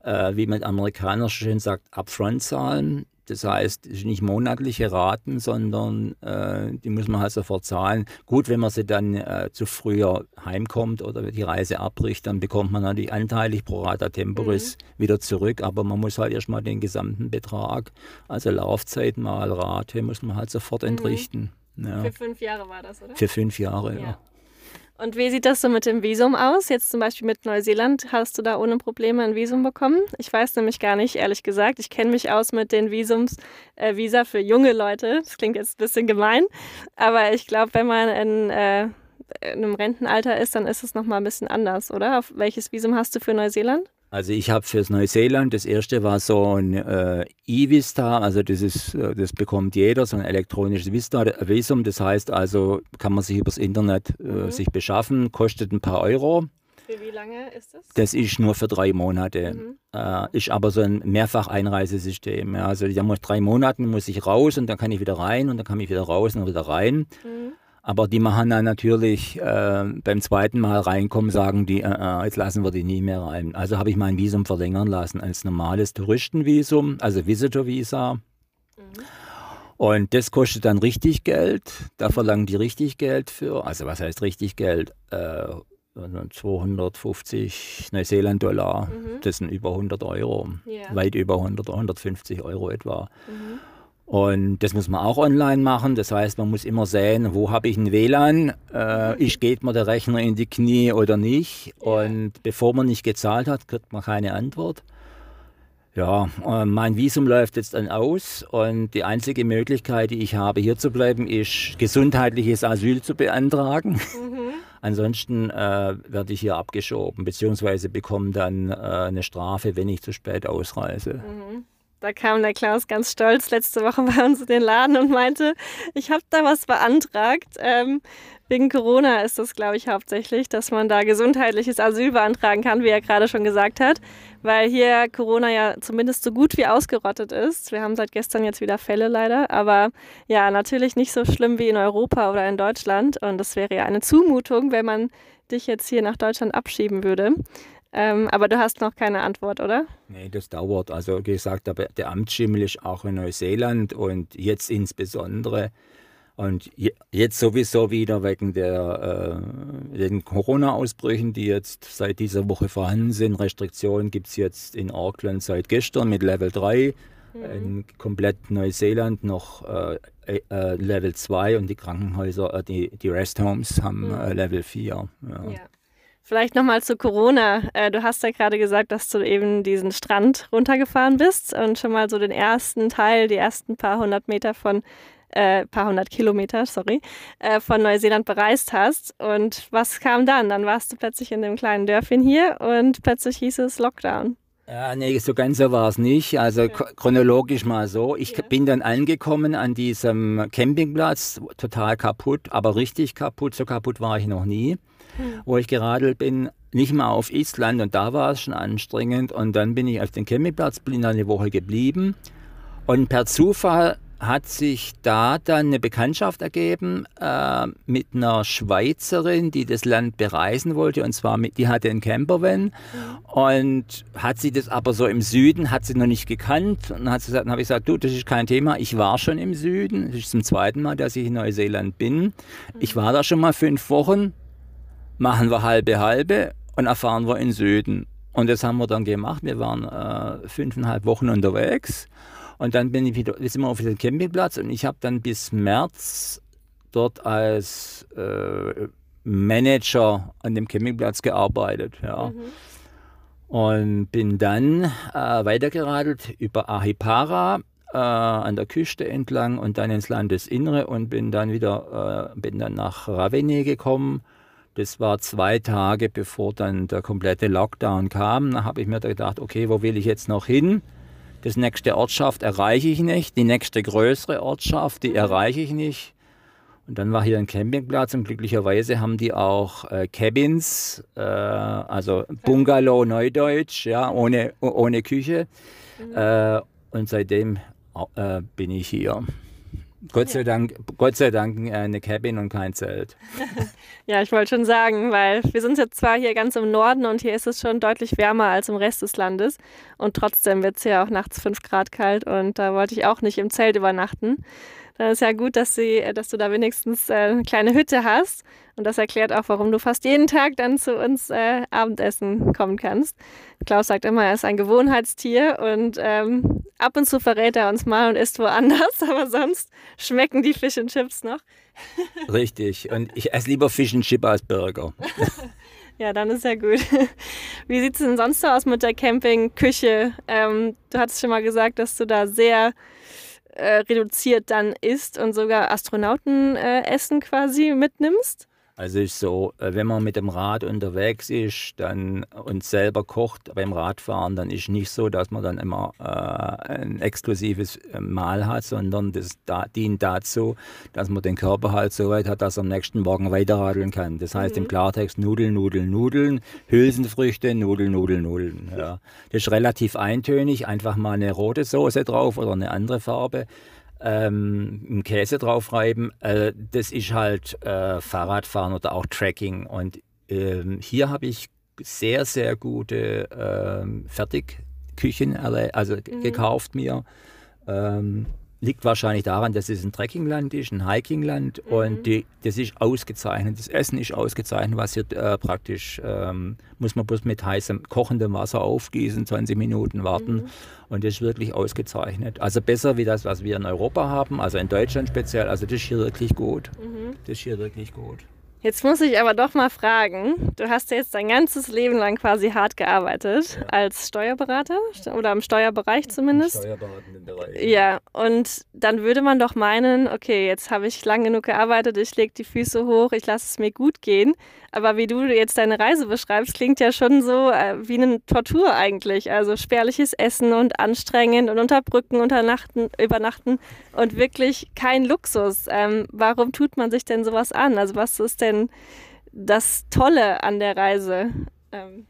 äh, wie man Amerikaner schön sagt, upfront zahlen. Das heißt, es ist nicht monatliche Raten, sondern äh, die muss man halt sofort zahlen. Gut, wenn man sie dann äh, zu früher heimkommt oder die Reise abbricht, dann bekommt man natürlich anteilig pro Rata Temporis wieder zurück. Aber man muss halt erstmal den gesamten Betrag, also Laufzeit mal Rate, muss man halt sofort entrichten. Ja. Für fünf Jahre war das, oder? Für fünf Jahre, ja. Ja. Und wie sieht das so mit dem Visum aus? Jetzt zum Beispiel mit Neuseeland, hast du da ohne Probleme ein Visum bekommen? Ich weiß nämlich gar nicht, ehrlich gesagt. Ich kenne mich aus mit den Visums, äh, Visa für junge Leute. Das klingt jetzt ein bisschen gemein, aber ich glaube, wenn man in, äh, in einem Rentenalter ist, dann ist es nochmal ein bisschen anders, oder? Auf welches Visum hast du für Neuseeland? Also ich habe fürs Neuseeland, das erste war so ein äh, E-Vista, also das ist, äh, das bekommt jeder, so ein elektronisches Vista, äh, Visum, das heißt also, kann man sich übers Internet äh, sich beschaffen, kostet ein paar Euro. Für wie lange ist das? Das ist nur für drei Monate. Äh, ist aber so ein Mehrfach-Einreisesystem. Ja. Also ja, muss drei Monaten muss ich raus und dann kann ich wieder rein und dann kann ich wieder raus und wieder rein. Aber die machen dann natürlich äh, beim zweiten Mal reinkommen, sagen die, äh, äh, jetzt lassen wir die nie mehr rein. Also habe ich mein Visum verlängern lassen als normales Touristenvisum, also Visitor Visa. Und das kostet dann richtig Geld. Da verlangen die richtig Geld für. Also was heißt richtig Geld? Äh, 250 Neuseeland-Dollar. Das sind über 100 Euro. Ja. Weit über 100, 150 Euro etwa. Und das muss man auch online machen. Das heißt, man muss immer sehen, wo habe ich ein WLAN? Äh, ich geht mir der Rechner in die Knie oder nicht? Und bevor man nicht gezahlt hat, kriegt man keine Antwort. Ja, äh, mein Visum läuft jetzt dann aus und die einzige Möglichkeit, die ich habe, hier zu bleiben, ist gesundheitliches Asyl zu beantragen. Mhm. Ansonsten äh, werde ich hier abgeschoben, beziehungsweise bekomme dann äh, eine Strafe, wenn ich zu spät ausreise. Mhm. Da kam der Klaus ganz stolz letzte Woche bei uns in den Laden und meinte, ich habe da was beantragt. Ähm, wegen Corona ist das, glaube ich, hauptsächlich, dass man da gesundheitliches Asyl beantragen kann, wie er gerade schon gesagt hat, weil hier Corona ja zumindest so gut wie ausgerottet ist. Wir haben seit gestern jetzt wieder Fälle leider, aber ja, natürlich nicht so schlimm wie in Europa oder in Deutschland. Und das wäre ja eine Zumutung, wenn man dich jetzt hier nach Deutschland abschieben würde. Ähm, aber du hast noch keine Antwort, oder? Nee, das dauert. Also gesagt, aber der Amtsschimmel ist auch in Neuseeland und jetzt insbesondere. Und jetzt sowieso wieder wegen der, äh, den Corona-Ausbrüchen, die jetzt seit dieser Woche vorhanden sind. Restriktionen gibt es jetzt in Auckland seit gestern mit Level 3. Mhm. In komplett Neuseeland noch äh, äh, Level 2 und die Krankenhäuser, äh, die, die Resthomes haben mhm. Äh, Level 4. Ja. ja. Vielleicht nochmal zu Corona. Äh, du hast ja gerade gesagt, dass du eben diesen Strand runtergefahren bist und schon mal so den ersten Teil, die ersten paar hundert Meter von, äh, paar hundert Kilometer, sorry, äh, von Neuseeland bereist hast. Und was kam dann? Dann warst du plötzlich in dem kleinen Dörfchen hier und plötzlich hieß es Lockdown. Ja, nee, so ganz so war es nicht. Also ja. chronologisch mal so. Ich ja. bin dann angekommen an diesem Campingplatz, total kaputt, aber richtig kaputt. So kaputt war ich noch nie wo ich geradelt bin, nicht mal auf Island und da war es schon anstrengend. Und dann bin ich auf dem Campingplatz, bin eine Woche geblieben. Und per Zufall hat sich da dann eine Bekanntschaft ergeben äh, mit einer Schweizerin, die das Land bereisen wollte. Und zwar, mit, die hatte einen Campervan mhm. und hat sie das aber so im Süden, hat sie noch nicht gekannt. Und hat sie gesagt, dann habe ich gesagt, du, das ist kein Thema. Ich war schon im Süden. Das ist zum zweiten Mal, dass ich in Neuseeland bin. Ich war da schon mal fünf Wochen machen wir halbe halbe und erfahren wir in Süden. Und das haben wir dann gemacht. Wir waren äh, fünfeinhalb Wochen unterwegs und dann bin ich wieder, sind wir auf den Campingplatz und ich habe dann bis März dort als äh, Manager an dem Campingplatz gearbeitet. Ja. Mhm. Und bin dann äh, weitergeradelt über Ahipara äh, an der Küste entlang und dann ins Landesinnere und bin dann wieder äh, bin dann nach Ravene gekommen das war zwei Tage, bevor dann der komplette Lockdown kam. Da habe ich mir gedacht, okay, wo will ich jetzt noch hin? Das nächste Ortschaft erreiche ich nicht. Die nächste größere Ortschaft, die erreiche ich nicht. Und dann war hier ein Campingplatz und glücklicherweise haben die auch äh, Cabins, äh, also Bungalow Neudeutsch, ja, ohne, ohne Küche. Mhm. Äh, und seitdem äh, bin ich hier. Gott sei Dank, Gott sei Dank äh, eine Cabin und kein Zelt. ja, ich wollte schon sagen, weil wir sind jetzt zwar hier ganz im Norden und hier ist es schon deutlich wärmer als im Rest des Landes und trotzdem wird es hier auch nachts 5 Grad kalt und da wollte ich auch nicht im Zelt übernachten. Dann ist ja gut, dass, sie, dass du da wenigstens äh, eine kleine Hütte hast. Und das erklärt auch, warum du fast jeden Tag dann zu uns äh, Abendessen kommen kannst. Klaus sagt immer, er ist ein Gewohnheitstier und ähm, ab und zu verrät er uns mal und isst woanders, aber sonst schmecken die Fish and Chips noch. Richtig. Und ich esse lieber Fish and Chip als Burger. Ja, dann ist ja gut. Wie sieht es denn sonst so aus mit der Campingküche? Ähm, du hattest schon mal gesagt, dass du da sehr äh, reduziert dann isst und sogar Astronautenessen äh, quasi mitnimmst? Also ist so, äh, wenn man mit dem Rad unterwegs ist dann und selber kocht beim Radfahren, dann ist nicht so, dass man dann immer äh, ein exklusives äh, Mahl hat, sondern das da, dient dazu, dass man den Körper halt so weit hat, dass er am nächsten Morgen weiterradeln kann. Das heißt mhm. im Klartext Nudeln, Nudeln, Nudeln, Hülsenfrüchte, Nudeln, Nudeln, Nudeln. Ja. Das ist relativ eintönig, einfach mal eine rote Soße drauf oder eine andere Farbe ähm, Käse draufreiben. Äh, das ist halt äh, Fahrradfahren oder auch Tracking. Und ähm, hier habe ich sehr, sehr gute ähm, Fertigküchen also mhm. gekauft mir. Ähm, liegt wahrscheinlich daran, dass es ein Trekkingland ist, ein Hikingland mhm. und die, das ist ausgezeichnet. Das Essen ist ausgezeichnet, was hier äh, praktisch, ähm, muss man bloß mit heißem, kochendem Wasser aufgießen, 20 Minuten warten mhm. und das ist wirklich ausgezeichnet. Also besser wie das, was wir in Europa haben, also in Deutschland speziell, also das ist hier wirklich gut. Mhm. Das ist hier wirklich gut. Jetzt muss ich aber doch mal fragen, du hast ja jetzt dein ganzes Leben lang quasi hart gearbeitet, ja. als Steuerberater oder im Steuerbereich zumindest. Im steuerberatenden Bereich. Ja, und dann würde man doch meinen, okay, jetzt habe ich lang genug gearbeitet, ich lege die Füße hoch, ich lasse es mir gut gehen. Aber wie du jetzt deine Reise beschreibst, klingt ja schon so äh, wie eine Tortur eigentlich. Also spärliches Essen und anstrengend und unter Brücken unternachten, übernachten und wirklich kein Luxus. Ähm, warum tut man sich denn sowas an? Also was ist denn das Tolle an der Reise? Ähm.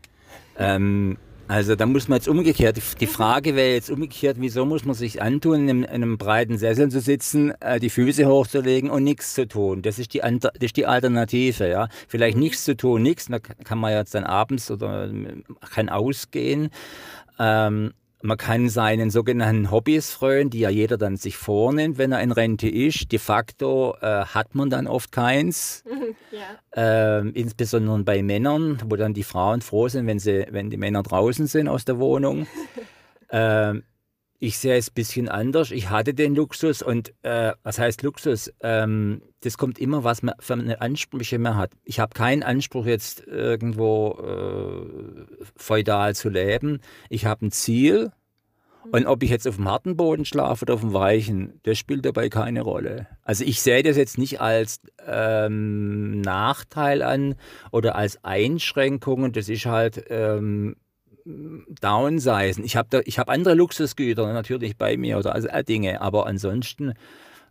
Ähm, also da muss man jetzt umgekehrt, die Frage wäre jetzt umgekehrt, wieso muss man sich antun, in einem, in einem breiten Sessel zu sitzen, äh, die Füße hochzulegen und nichts zu tun. Das ist die, das ist die Alternative. Ja? Vielleicht nichts zu tun, nichts, da kann man jetzt dann abends oder kann ausgehen. Ähm, man kann seinen sogenannten Hobbys freuen, die ja jeder dann sich vornimmt, wenn er in Rente ist. De facto äh, hat man dann oft keins. ja. äh, insbesondere bei Männern, wo dann die Frauen froh sind, wenn, sie, wenn die Männer draußen sind aus der Wohnung. äh, ich sehe es ein bisschen anders. Ich hatte den Luxus und äh, was heißt Luxus? Ähm, das kommt immer, was man für eine Ansprüche man hat. Ich habe keinen Anspruch, jetzt irgendwo äh, feudal zu leben. Ich habe ein Ziel. Und ob ich jetzt auf dem harten Boden schlafe oder auf dem weichen, das spielt dabei keine Rolle. Also ich sehe das jetzt nicht als ähm, Nachteil an oder als Einschränkungen. Das ist halt ähm, downsizen. Ich habe hab andere Luxusgüter natürlich bei mir oder also, Dinge, aber ansonsten,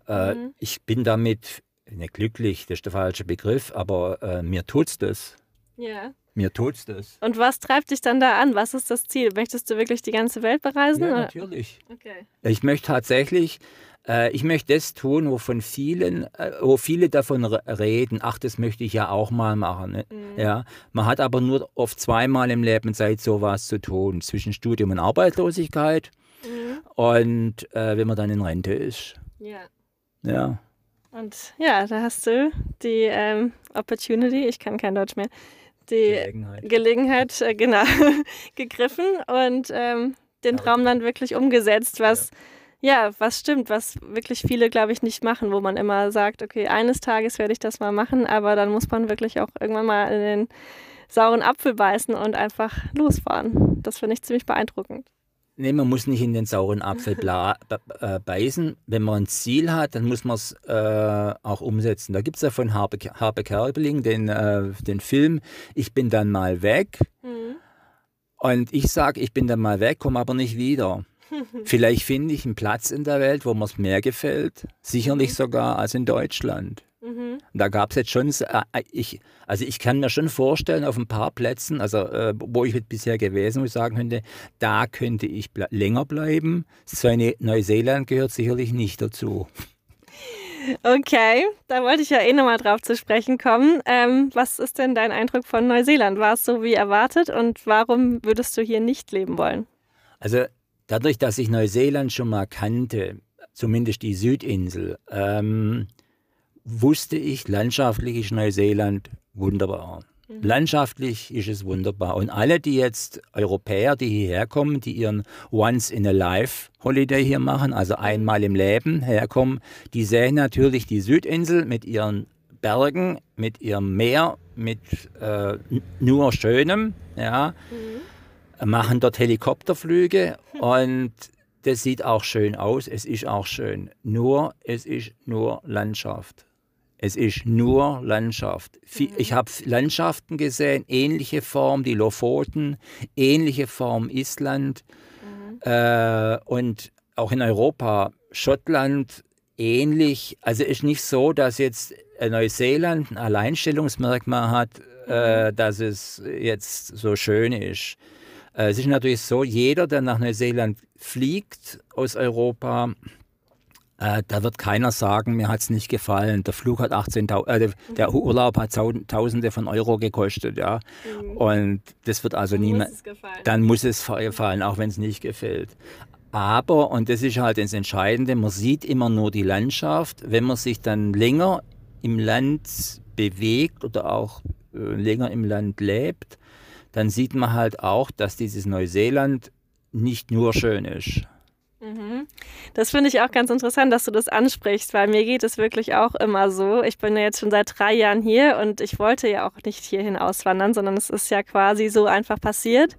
äh, mhm. ich bin damit nicht glücklich, das ist der falsche Begriff, aber äh, mir tut's das. Ja. Mir tut's das. Und was treibt dich dann da an? Was ist das Ziel? Möchtest du wirklich die ganze Welt bereisen? Ja, natürlich. Okay. Ich möchte tatsächlich ich möchte das tun, wovon vielen, äh, wo viele davon reden, ach, das möchte ich ja auch mal machen. Ne? Mhm. Ja, man hat aber nur oft zweimal im Leben Zeit, sowas zu tun, zwischen Studium und Arbeitslosigkeit mhm. und äh, wenn man dann in Rente ist. Ja. Ja. Und ja, da hast du die ähm, Opportunity, ich kann kein Deutsch mehr, die Gelegenheit, Gelegenheit äh, genau, gegriffen und ähm, den Traum dann wirklich umgesetzt, was ja ja, was stimmt, was wirklich viele, glaube ich, nicht machen, wo man immer sagt, okay, eines Tages werde ich das mal machen, aber dann muss man wirklich auch irgendwann mal in den sauren Apfel beißen und einfach losfahren. Das finde ich ziemlich beeindruckend. Nee, man muss nicht in den sauren Apfel äh, beißen. Wenn man ein Ziel hat, dann muss man es äh, auch umsetzen. Da gibt es ja von Harpe, Harpe Kerbeling den, äh, den Film Ich bin dann mal weg. Mhm. Und ich sage, ich bin dann mal weg, komme aber nicht wieder. Vielleicht finde ich einen Platz in der Welt, wo mir es mehr gefällt. Sicherlich mhm. sogar als in Deutschland. Mhm. Da gab es jetzt schon, äh, ich, also ich kann mir schon vorstellen, auf ein paar Plätzen, also äh, wo ich bisher gewesen, wo ich sagen könnte, da könnte ich ble länger bleiben. So eine Neuseeland gehört sicherlich nicht dazu. Okay, da wollte ich ja eh nochmal drauf zu sprechen kommen. Ähm, was ist denn dein Eindruck von Neuseeland? War es so wie erwartet und warum würdest du hier nicht leben wollen? Also Dadurch, dass ich Neuseeland schon mal kannte, zumindest die Südinsel, ähm, wusste ich, landschaftlich ist Neuseeland wunderbar. Mhm. Landschaftlich ist es wunderbar. Und alle, die jetzt Europäer, die hierher kommen, die ihren Once-in-a-Life-Holiday hier machen, also einmal im Leben herkommen, die sehen natürlich die Südinsel mit ihren Bergen, mit ihrem Meer, mit äh, nur Schönem, ja. Mhm machen dort Helikopterflüge und das sieht auch schön aus. Es ist auch schön. Nur, es ist nur Landschaft. Es ist nur Landschaft. Mhm. Ich habe Landschaften gesehen, ähnliche Form, die Lofoten, ähnliche Form Island mhm. äh, und auch in Europa, Schottland ähnlich. Also es ist nicht so, dass jetzt Neuseeland ein Alleinstellungsmerkmal hat, äh, mhm. dass es jetzt so schön ist. Äh, es ist natürlich so, jeder, der nach Neuseeland fliegt aus Europa, äh, da wird keiner sagen, mir hat es nicht gefallen. Der Flug hat 18.000, äh, der mhm. Urlaub hat Tausende von Euro gekostet, ja. Mhm. Und das wird also niemand. Dann muss es gefallen, auch wenn es nicht gefällt. Aber, und das ist halt das Entscheidende, man sieht immer nur die Landschaft. Wenn man sich dann länger im Land bewegt oder auch äh, länger im Land lebt, dann sieht man halt auch, dass dieses Neuseeland nicht nur schön ist. Mhm. Das finde ich auch ganz interessant, dass du das ansprichst, weil mir geht es wirklich auch immer so. Ich bin ja jetzt schon seit drei Jahren hier und ich wollte ja auch nicht hierhin auswandern, sondern es ist ja quasi so einfach passiert.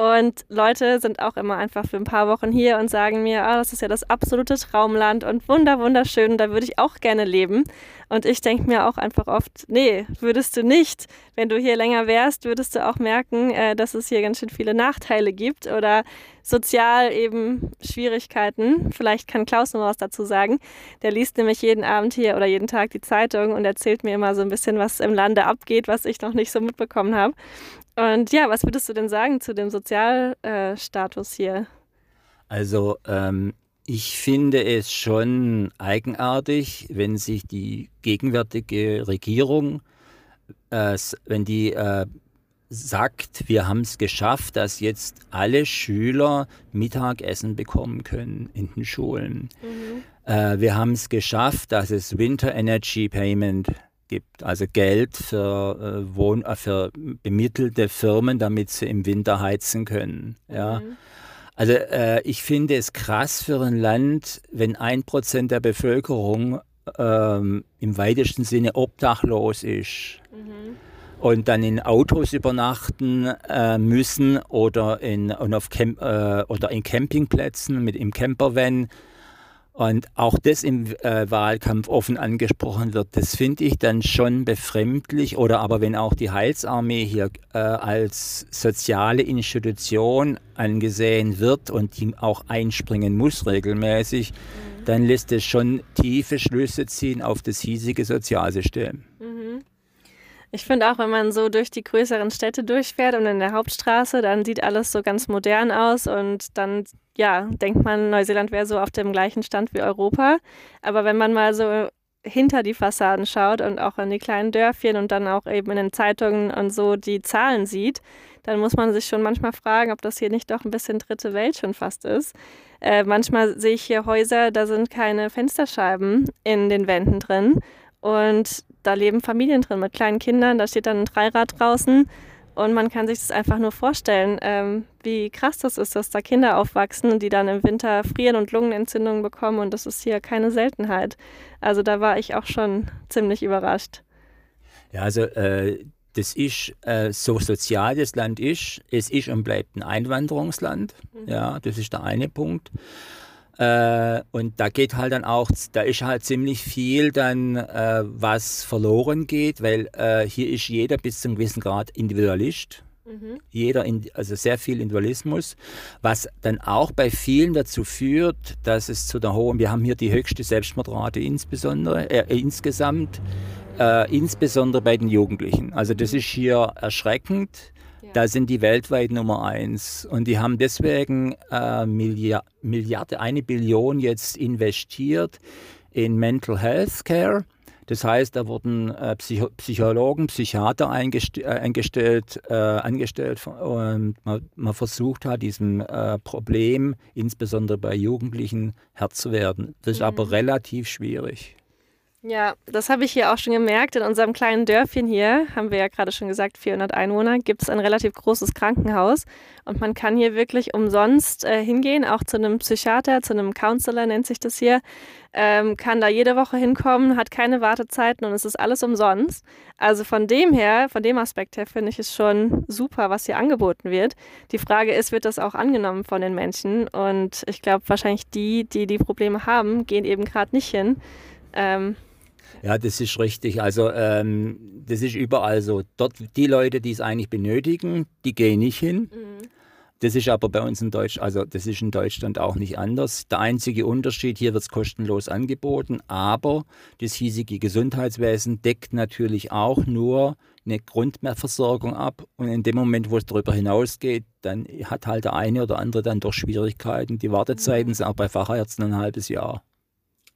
Und Leute sind auch immer einfach für ein paar Wochen hier und sagen mir, ah, das ist ja das absolute Traumland und wunder, wunderschön, da würde ich auch gerne leben. Und ich denke mir auch einfach oft, nee, würdest du nicht. Wenn du hier länger wärst, würdest du auch merken, äh, dass es hier ganz schön viele Nachteile gibt oder sozial eben Schwierigkeiten. Vielleicht kann Klaus noch was dazu sagen. Der liest nämlich jeden Abend hier oder jeden Tag die Zeitung und erzählt mir immer so ein bisschen, was im Lande abgeht, was ich noch nicht so mitbekommen habe. Und ja, was würdest du denn sagen zu dem Sozialstatus hier? Also ähm, ich finde es schon eigenartig, wenn sich die gegenwärtige Regierung, äh, wenn die äh, sagt, wir haben es geschafft, dass jetzt alle Schüler Mittagessen bekommen können in den Schulen. Mhm. Äh, wir haben es geschafft, dass es Winter Energy Payment gibt, also Geld für, äh, Wohn äh, für bemittelte Firmen, damit sie im Winter heizen können. Ja. Mhm. Also äh, ich finde es krass für ein Land, wenn ein Prozent der Bevölkerung ähm, im weitesten Sinne obdachlos ist. Mhm. Und dann in Autos übernachten äh, müssen oder in, und auf Camp, äh, oder in Campingplätzen mit im Campervan und auch das im äh, Wahlkampf offen angesprochen wird, das finde ich dann schon befremdlich. Oder aber wenn auch die Heilsarmee hier äh, als soziale Institution angesehen wird und die auch einspringen muss regelmäßig, mhm. dann lässt es schon tiefe Schlüsse ziehen auf das hiesige Sozialsystem. Mhm. Ich finde auch, wenn man so durch die größeren Städte durchfährt und in der Hauptstraße, dann sieht alles so ganz modern aus und dann, ja, denkt man, Neuseeland wäre so auf dem gleichen Stand wie Europa. Aber wenn man mal so hinter die Fassaden schaut und auch in die kleinen Dörfchen und dann auch eben in den Zeitungen und so die Zahlen sieht, dann muss man sich schon manchmal fragen, ob das hier nicht doch ein bisschen dritte Welt schon fast ist. Äh, manchmal sehe ich hier Häuser, da sind keine Fensterscheiben in den Wänden drin. Und da leben Familien drin mit kleinen Kindern, da steht dann ein Dreirad draußen und man kann sich das einfach nur vorstellen, ähm, wie krass das ist, dass da Kinder aufwachsen und die dann im Winter frieren und Lungenentzündungen bekommen und das ist hier keine Seltenheit. Also da war ich auch schon ziemlich überrascht. Ja, also äh, das ist äh, so sozial das Land ist, es ist und bleibt ein Einwanderungsland. Mhm. Ja, das ist der eine Punkt. Äh, und da geht halt dann auch, da ist halt ziemlich viel dann, äh, was verloren geht, weil äh, hier ist jeder bis zu einem gewissen Grad Individualist. Mhm. Jeder, in, also sehr viel Individualismus, was dann auch bei vielen dazu führt, dass es zu der hohen, wir haben hier die höchste Selbstmordrate insbesondere, äh, insgesamt, äh, insbesondere bei den Jugendlichen. Also das ist hier erschreckend. Da sind die weltweit Nummer eins. Und die haben deswegen äh, Milliard, Milliarde, eine Billion jetzt investiert in Mental Health Care. Das heißt, da wurden äh, Psycho Psychologen, Psychiater eingest äh, eingestellt, äh, angestellt und man, man, versucht hat, diesem äh, Problem, insbesondere bei Jugendlichen, Herr zu werden. Das ist mhm. aber relativ schwierig. Ja, das habe ich hier auch schon gemerkt. In unserem kleinen Dörfchen hier, haben wir ja gerade schon gesagt, 400 Einwohner, gibt es ein relativ großes Krankenhaus. Und man kann hier wirklich umsonst äh, hingehen, auch zu einem Psychiater, zu einem Counselor nennt sich das hier. Ähm, kann da jede Woche hinkommen, hat keine Wartezeiten und es ist alles umsonst. Also von dem her, von dem Aspekt her, finde ich es schon super, was hier angeboten wird. Die Frage ist, wird das auch angenommen von den Menschen? Und ich glaube, wahrscheinlich die, die die Probleme haben, gehen eben gerade nicht hin. Ähm, ja, das ist richtig. Also ähm, das ist überall so. Dort die Leute, die es eigentlich benötigen, die gehen nicht hin. Mhm. Das ist aber bei uns in Deutschland, also das ist in Deutschland auch nicht anders. Der einzige Unterschied, hier wird es kostenlos angeboten, aber das hiesige Gesundheitswesen deckt natürlich auch nur eine Grundversorgung ab. Und in dem Moment, wo es darüber hinausgeht, dann hat halt der eine oder andere dann doch Schwierigkeiten. Die Wartezeiten mhm. sind auch bei Fachärzten ein halbes Jahr.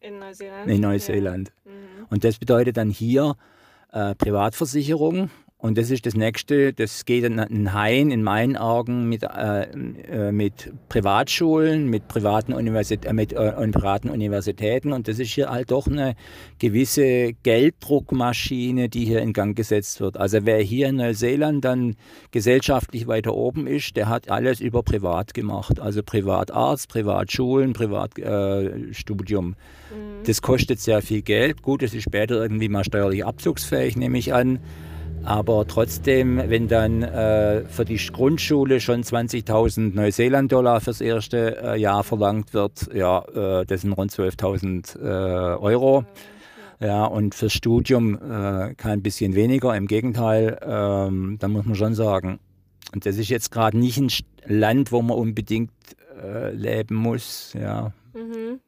In Neuseeland? In Neuseeland. Ja. Mhm. Und das bedeutet dann hier äh, Privatversicherung Und das ist das nächste, das geht in Hain in meinen Augen mit, äh, äh, mit Privatschulen, mit privaten, Universit äh, mit, äh, privaten Universitäten. Und das ist hier halt doch eine gewisse Gelddruckmaschine, die hier in Gang gesetzt wird. Also wer hier in Neuseeland dann gesellschaftlich weiter oben ist, der hat alles über Privat gemacht. Also Privatarzt, Privatschulen, Privatstudium. Mhm. Das kostet sehr viel Geld. Gut, es ist später irgendwie mal steuerlich abzugsfähig, nehme ich an. Aber trotzdem, wenn dann äh, für die Grundschule schon 20.000 Neuseeland-Dollar fürs erste äh, Jahr verlangt wird, ja, äh, das sind rund 12.000 äh, Euro. Ja, und fürs Studium äh, kein bisschen weniger, im Gegenteil, ähm, da muss man schon sagen. Und das ist jetzt gerade nicht ein Land, wo man unbedingt äh, leben muss. Ja. Mhm.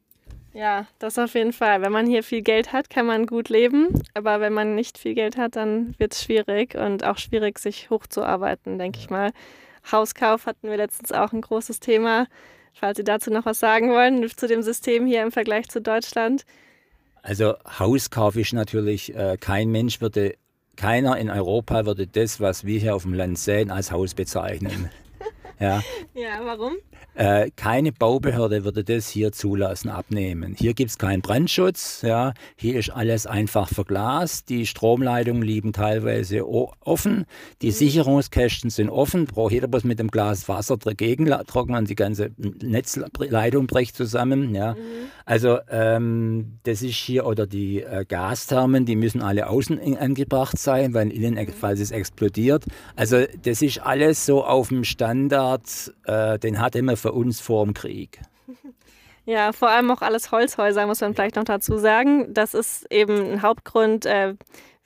Ja, das auf jeden Fall. Wenn man hier viel Geld hat, kann man gut leben. Aber wenn man nicht viel Geld hat, dann wird es schwierig und auch schwierig, sich hochzuarbeiten, denke ich mal. Hauskauf hatten wir letztens auch ein großes Thema. Falls Sie dazu noch was sagen wollen, zu dem System hier im Vergleich zu Deutschland. Also Hauskauf ist natürlich, äh, kein Mensch würde, keiner in Europa würde das, was wir hier auf dem Land sehen, als Haus bezeichnen. Ja. ja, warum? Äh, keine Baubehörde würde das hier zulassen, abnehmen. Hier gibt es keinen Brandschutz, ja. hier ist alles einfach verglast, die Stromleitungen liegen teilweise offen, die mhm. Sicherungskästen sind offen, braucht jeder bloß mit einem Glas Wasser dagegen trocknen, die ganze Netzleitung bricht zusammen. Ja. Mhm. Also ähm, das ist hier, oder die äh, Gasthermen, die müssen alle außen angebracht sein, weil innen, mhm. falls es explodiert. Also das ist alles so auf dem Standard, äh, den hat immer für uns vor dem Krieg. Ja, vor allem auch alles Holzhäuser, muss man vielleicht noch dazu sagen. Das ist eben ein Hauptgrund äh,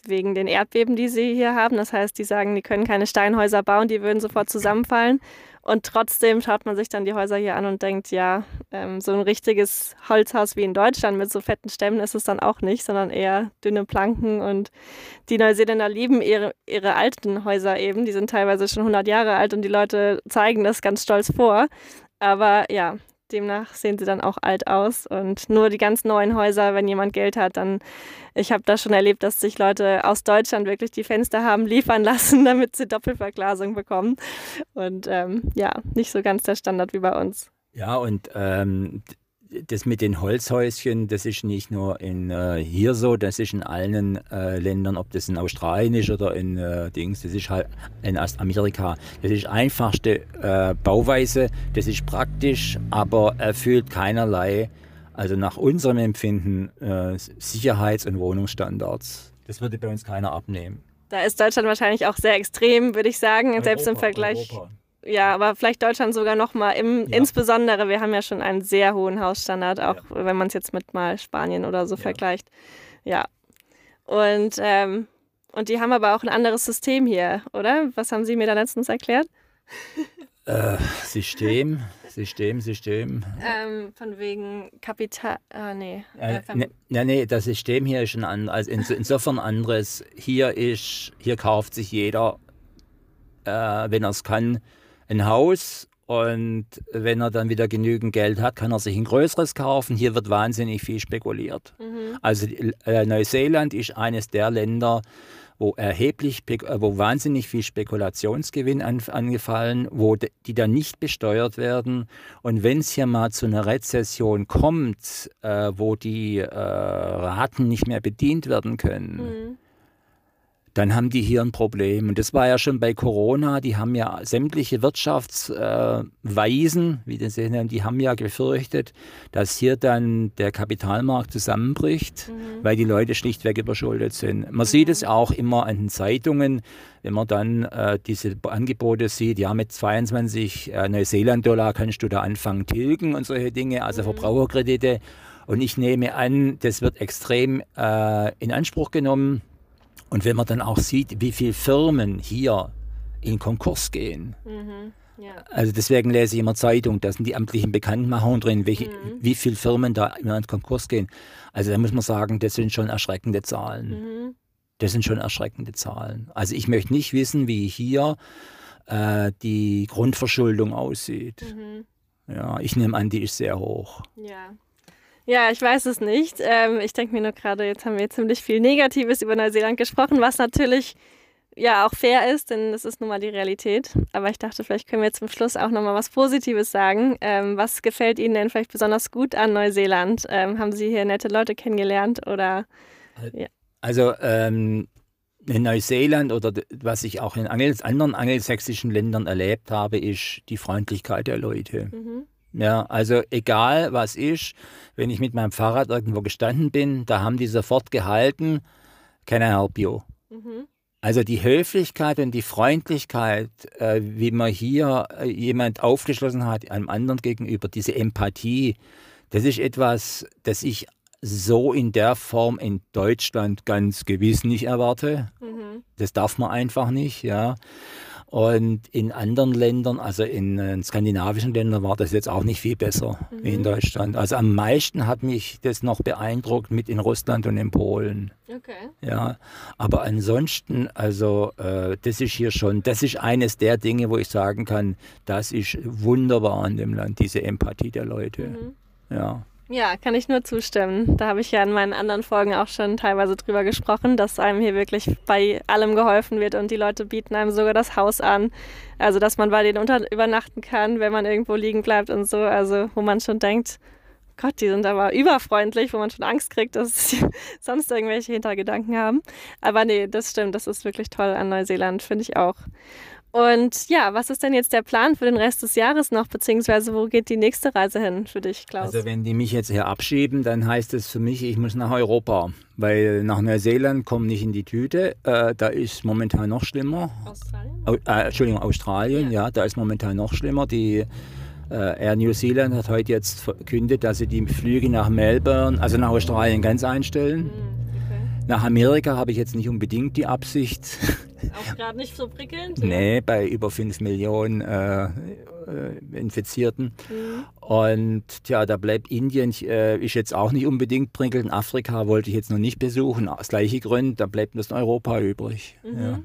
wegen den Erdbeben, die sie hier haben. Das heißt, die sagen, die können keine Steinhäuser bauen, die würden sofort zusammenfallen. Und trotzdem schaut man sich dann die Häuser hier an und denkt, ja, ähm, so ein richtiges Holzhaus wie in Deutschland mit so fetten Stämmen ist es dann auch nicht, sondern eher dünne Planken. Und die Neuseeländer lieben ihre, ihre alten Häuser eben. Die sind teilweise schon 100 Jahre alt und die Leute zeigen das ganz stolz vor. Aber ja, demnach sehen sie dann auch alt aus. Und nur die ganz neuen Häuser, wenn jemand Geld hat, dann, ich habe das schon erlebt, dass sich Leute aus Deutschland wirklich die Fenster haben liefern lassen, damit sie Doppelverglasung bekommen. Und ähm, ja, nicht so ganz der Standard wie bei uns. Ja, und ähm, das mit den Holzhäuschen, das ist nicht nur in, äh, hier so, das ist in allen äh, Ländern, ob das in Australien ist oder in äh, Dings, das ist halt in Amerika. Das ist einfachste äh, Bauweise, das ist praktisch, aber erfüllt keinerlei, also nach unserem Empfinden, äh, Sicherheits- und Wohnungsstandards. Das würde bei uns keiner abnehmen. Da ist Deutschland wahrscheinlich auch sehr extrem, würde ich sagen, Europa, selbst im Vergleich. Europa ja, aber vielleicht Deutschland sogar noch mal. Im, ja. Insbesondere, wir haben ja schon einen sehr hohen Hausstandard, auch ja. wenn man es jetzt mit mal Spanien oder so ja. vergleicht. Ja. Und, ähm, und die haben aber auch ein anderes System hier, oder? Was haben Sie mir da letztens erklärt? Äh, System, System, System. Ähm, von wegen Kapital. Ah, nee. Äh, ne, ne, nee, das System hier ist ein anderes. Also ins, insofern anderes. Hier ist, hier kauft sich jeder, äh, wenn er es kann, ein Haus und wenn er dann wieder genügend Geld hat, kann er sich ein größeres kaufen. Hier wird wahnsinnig viel spekuliert. Mhm. Also äh, Neuseeland ist eines der Länder, wo erheblich, äh, wo wahnsinnig viel Spekulationsgewinn an, angefallen, wo de, die dann nicht besteuert werden. Und wenn es hier mal zu einer Rezession kommt, äh, wo die äh, Raten nicht mehr bedient werden können, mhm dann haben die hier ein Problem. Und das war ja schon bei Corona, die haben ja sämtliche Wirtschaftsweisen, wie das sehen, die haben ja gefürchtet, dass hier dann der Kapitalmarkt zusammenbricht, mhm. weil die Leute schlichtweg überschuldet sind. Man mhm. sieht es auch immer an den Zeitungen, wenn man dann äh, diese Angebote sieht, ja, mit 22 äh, Neuseeland-Dollar kannst du da anfangen tilgen und solche Dinge, also mhm. Verbraucherkredite. Und ich nehme an, das wird extrem äh, in Anspruch genommen. Und wenn man dann auch sieht, wie viele Firmen hier in Konkurs gehen. Mhm, ja. Also deswegen lese ich immer Zeitung, da sind die amtlichen Bekanntmachungen drin, welche, mhm. wie viele Firmen da immer in Konkurs gehen. Also da muss man sagen, das sind schon erschreckende Zahlen. Mhm. Das sind schon erschreckende Zahlen. Also ich möchte nicht wissen, wie hier äh, die Grundverschuldung aussieht. Mhm. Ja, ich nehme an, die ist sehr hoch. Ja. Ja, ich weiß es nicht. Ähm, ich denke mir nur gerade, jetzt haben wir ziemlich viel Negatives über Neuseeland gesprochen, was natürlich ja auch fair ist, denn das ist nun mal die Realität. Aber ich dachte, vielleicht können wir zum Schluss auch nochmal was Positives sagen. Ähm, was gefällt Ihnen denn vielleicht besonders gut an Neuseeland? Ähm, haben Sie hier nette Leute kennengelernt oder? Ja. Also ähm, in Neuseeland oder was ich auch in Angel anderen angelsächsischen Ländern erlebt habe, ist die Freundlichkeit der Leute. Mhm. Ja, also egal was ist, wenn ich mit meinem Fahrrad irgendwo gestanden bin, da haben die sofort gehalten, can I help you? Mhm. Also die Höflichkeit und die Freundlichkeit, äh, wie man hier äh, jemand aufgeschlossen hat, einem anderen gegenüber, diese Empathie, das ist etwas, das ich so in der Form in Deutschland ganz gewiss nicht erwarte. Mhm. Das darf man einfach nicht, ja. Und in anderen Ländern, also in, in, skandinavischen Ländern, war das jetzt auch nicht viel besser mhm. wie in Deutschland. Also am meisten hat mich das noch beeindruckt mit in Russland und in Polen. Okay. Ja, aber ansonsten, also äh, das ist hier schon, das ist eines der Dinge, wo ich sagen kann, das ist wunderbar an dem Land, diese Empathie der Leute. Mhm. Ja. Ja, kann ich nur zustimmen. Da habe ich ja in meinen anderen Folgen auch schon teilweise drüber gesprochen, dass einem hier wirklich bei allem geholfen wird und die Leute bieten einem sogar das Haus an. Also, dass man bei denen unter übernachten kann, wenn man irgendwo liegen bleibt und so. Also, wo man schon denkt, Gott, die sind aber überfreundlich, wo man schon Angst kriegt, dass sie sonst irgendwelche Hintergedanken haben. Aber nee, das stimmt, das ist wirklich toll an Neuseeland, finde ich auch. Und ja, was ist denn jetzt der Plan für den Rest des Jahres noch, beziehungsweise wo geht die nächste Reise hin für dich, Klaus? Also wenn die mich jetzt hier abschieben, dann heißt es für mich, ich muss nach Europa, weil nach Neuseeland kommt nicht in die Tüte. Äh, da ist momentan noch schlimmer. Australien? Äh, Entschuldigung, Australien, ja. ja. da ist momentan noch schlimmer. Die äh, Air New Zealand hat heute jetzt verkündet, dass sie die Flüge nach Melbourne, also nach Australien ganz einstellen. Mhm. Nach Amerika habe ich jetzt nicht unbedingt die Absicht. Auch gerade nicht so prickelnd? nee, bei über 5 Millionen äh, äh, Infizierten. Mhm. Und ja, da bleibt Indien, äh, ist jetzt auch nicht unbedingt prickelnd. Afrika wollte ich jetzt noch nicht besuchen, aus gleichen Gründen, da bleibt bloß Europa übrig. Mhm. Ja.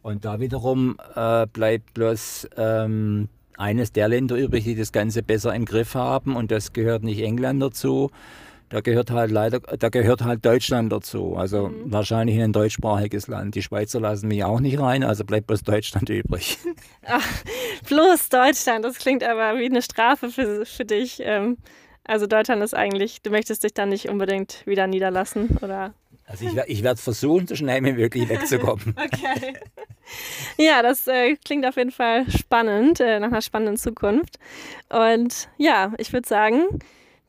Und da wiederum äh, bleibt bloß ähm, eines der Länder übrig, die das Ganze besser im Griff haben und das gehört nicht England dazu, da gehört halt leider, da gehört halt Deutschland dazu. Also mhm. wahrscheinlich ein deutschsprachiges Land. Die Schweizer lassen mich auch nicht rein, also bleibt bloß Deutschland übrig. Ach, bloß Deutschland, das klingt aber wie eine Strafe für, für dich. Ähm, also Deutschland ist eigentlich, du möchtest dich dann nicht unbedingt wieder niederlassen, oder? Also ich, ich werde versuchen, so schnell wie möglich wegzukommen. okay. Ja, das äh, klingt auf jeden Fall spannend, äh, nach einer spannenden Zukunft. Und ja, ich würde sagen,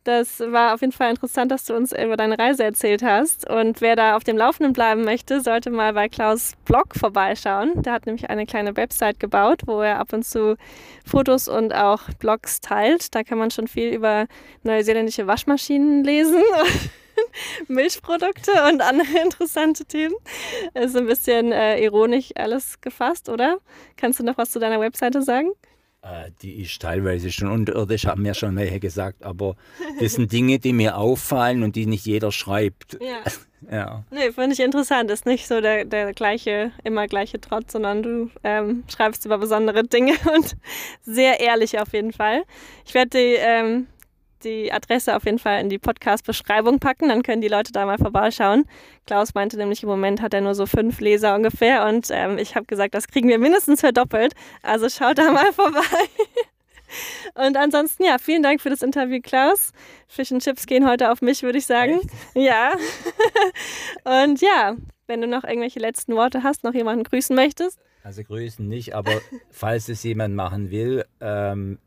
das war auf jeden Fall interessant, dass du uns über deine Reise erzählt hast. Und wer da auf dem Laufenden bleiben möchte, sollte mal bei Klaus Blog vorbeischauen. Der hat nämlich eine kleine Website gebaut, wo er ab und zu Fotos und auch Blogs teilt. Da kann man schon viel über neuseeländische Waschmaschinen lesen. Milchprodukte und andere interessante Themen. Ist ein bisschen äh, ironisch alles gefasst, oder? Kannst du noch was zu deiner Webseite sagen? Äh, die ist teilweise schon unterirdisch, haben mir schon welche gesagt, aber das sind Dinge, die mir auffallen und die nicht jeder schreibt. Ja. ja. Nee, finde ich interessant. Ist nicht so der, der gleiche, immer gleiche Trotz, sondern du ähm, schreibst über besondere Dinge und sehr ehrlich auf jeden Fall. Ich werde die ähm, die Adresse auf jeden Fall in die Podcast-Beschreibung packen, dann können die Leute da mal vorbeischauen. Klaus meinte nämlich, im Moment hat er nur so fünf Leser ungefähr und ähm, ich habe gesagt, das kriegen wir mindestens verdoppelt. Also schaut da mal vorbei. Und ansonsten, ja, vielen Dank für das Interview, Klaus. Fish and Chips gehen heute auf mich, würde ich sagen. Echt? Ja. Und ja, wenn du noch irgendwelche letzten Worte hast, noch jemanden grüßen möchtest. Also grüßen nicht, aber falls es jemand machen will, ähm,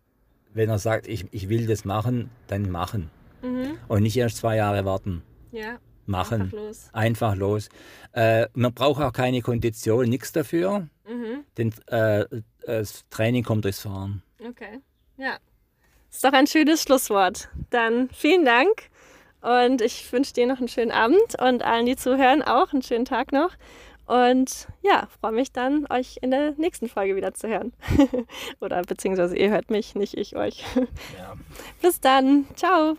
wenn er sagt, ich, ich will das machen, dann machen. Mhm. Und nicht erst zwei Jahre warten. Ja. Machen. Einfach los. Einfach los. Äh, man braucht auch keine Kondition, nichts dafür. Mhm. Denn äh, das Training kommt durchs Fahren. Okay. Ja. Ist doch ein schönes Schlusswort. Dann vielen Dank und ich wünsche dir noch einen schönen Abend und allen, die zuhören, auch einen schönen Tag noch. Und ja, freue mich dann, euch in der nächsten Folge wieder zu hören. Oder beziehungsweise ihr hört mich, nicht ich euch. Ja. Bis dann. Ciao.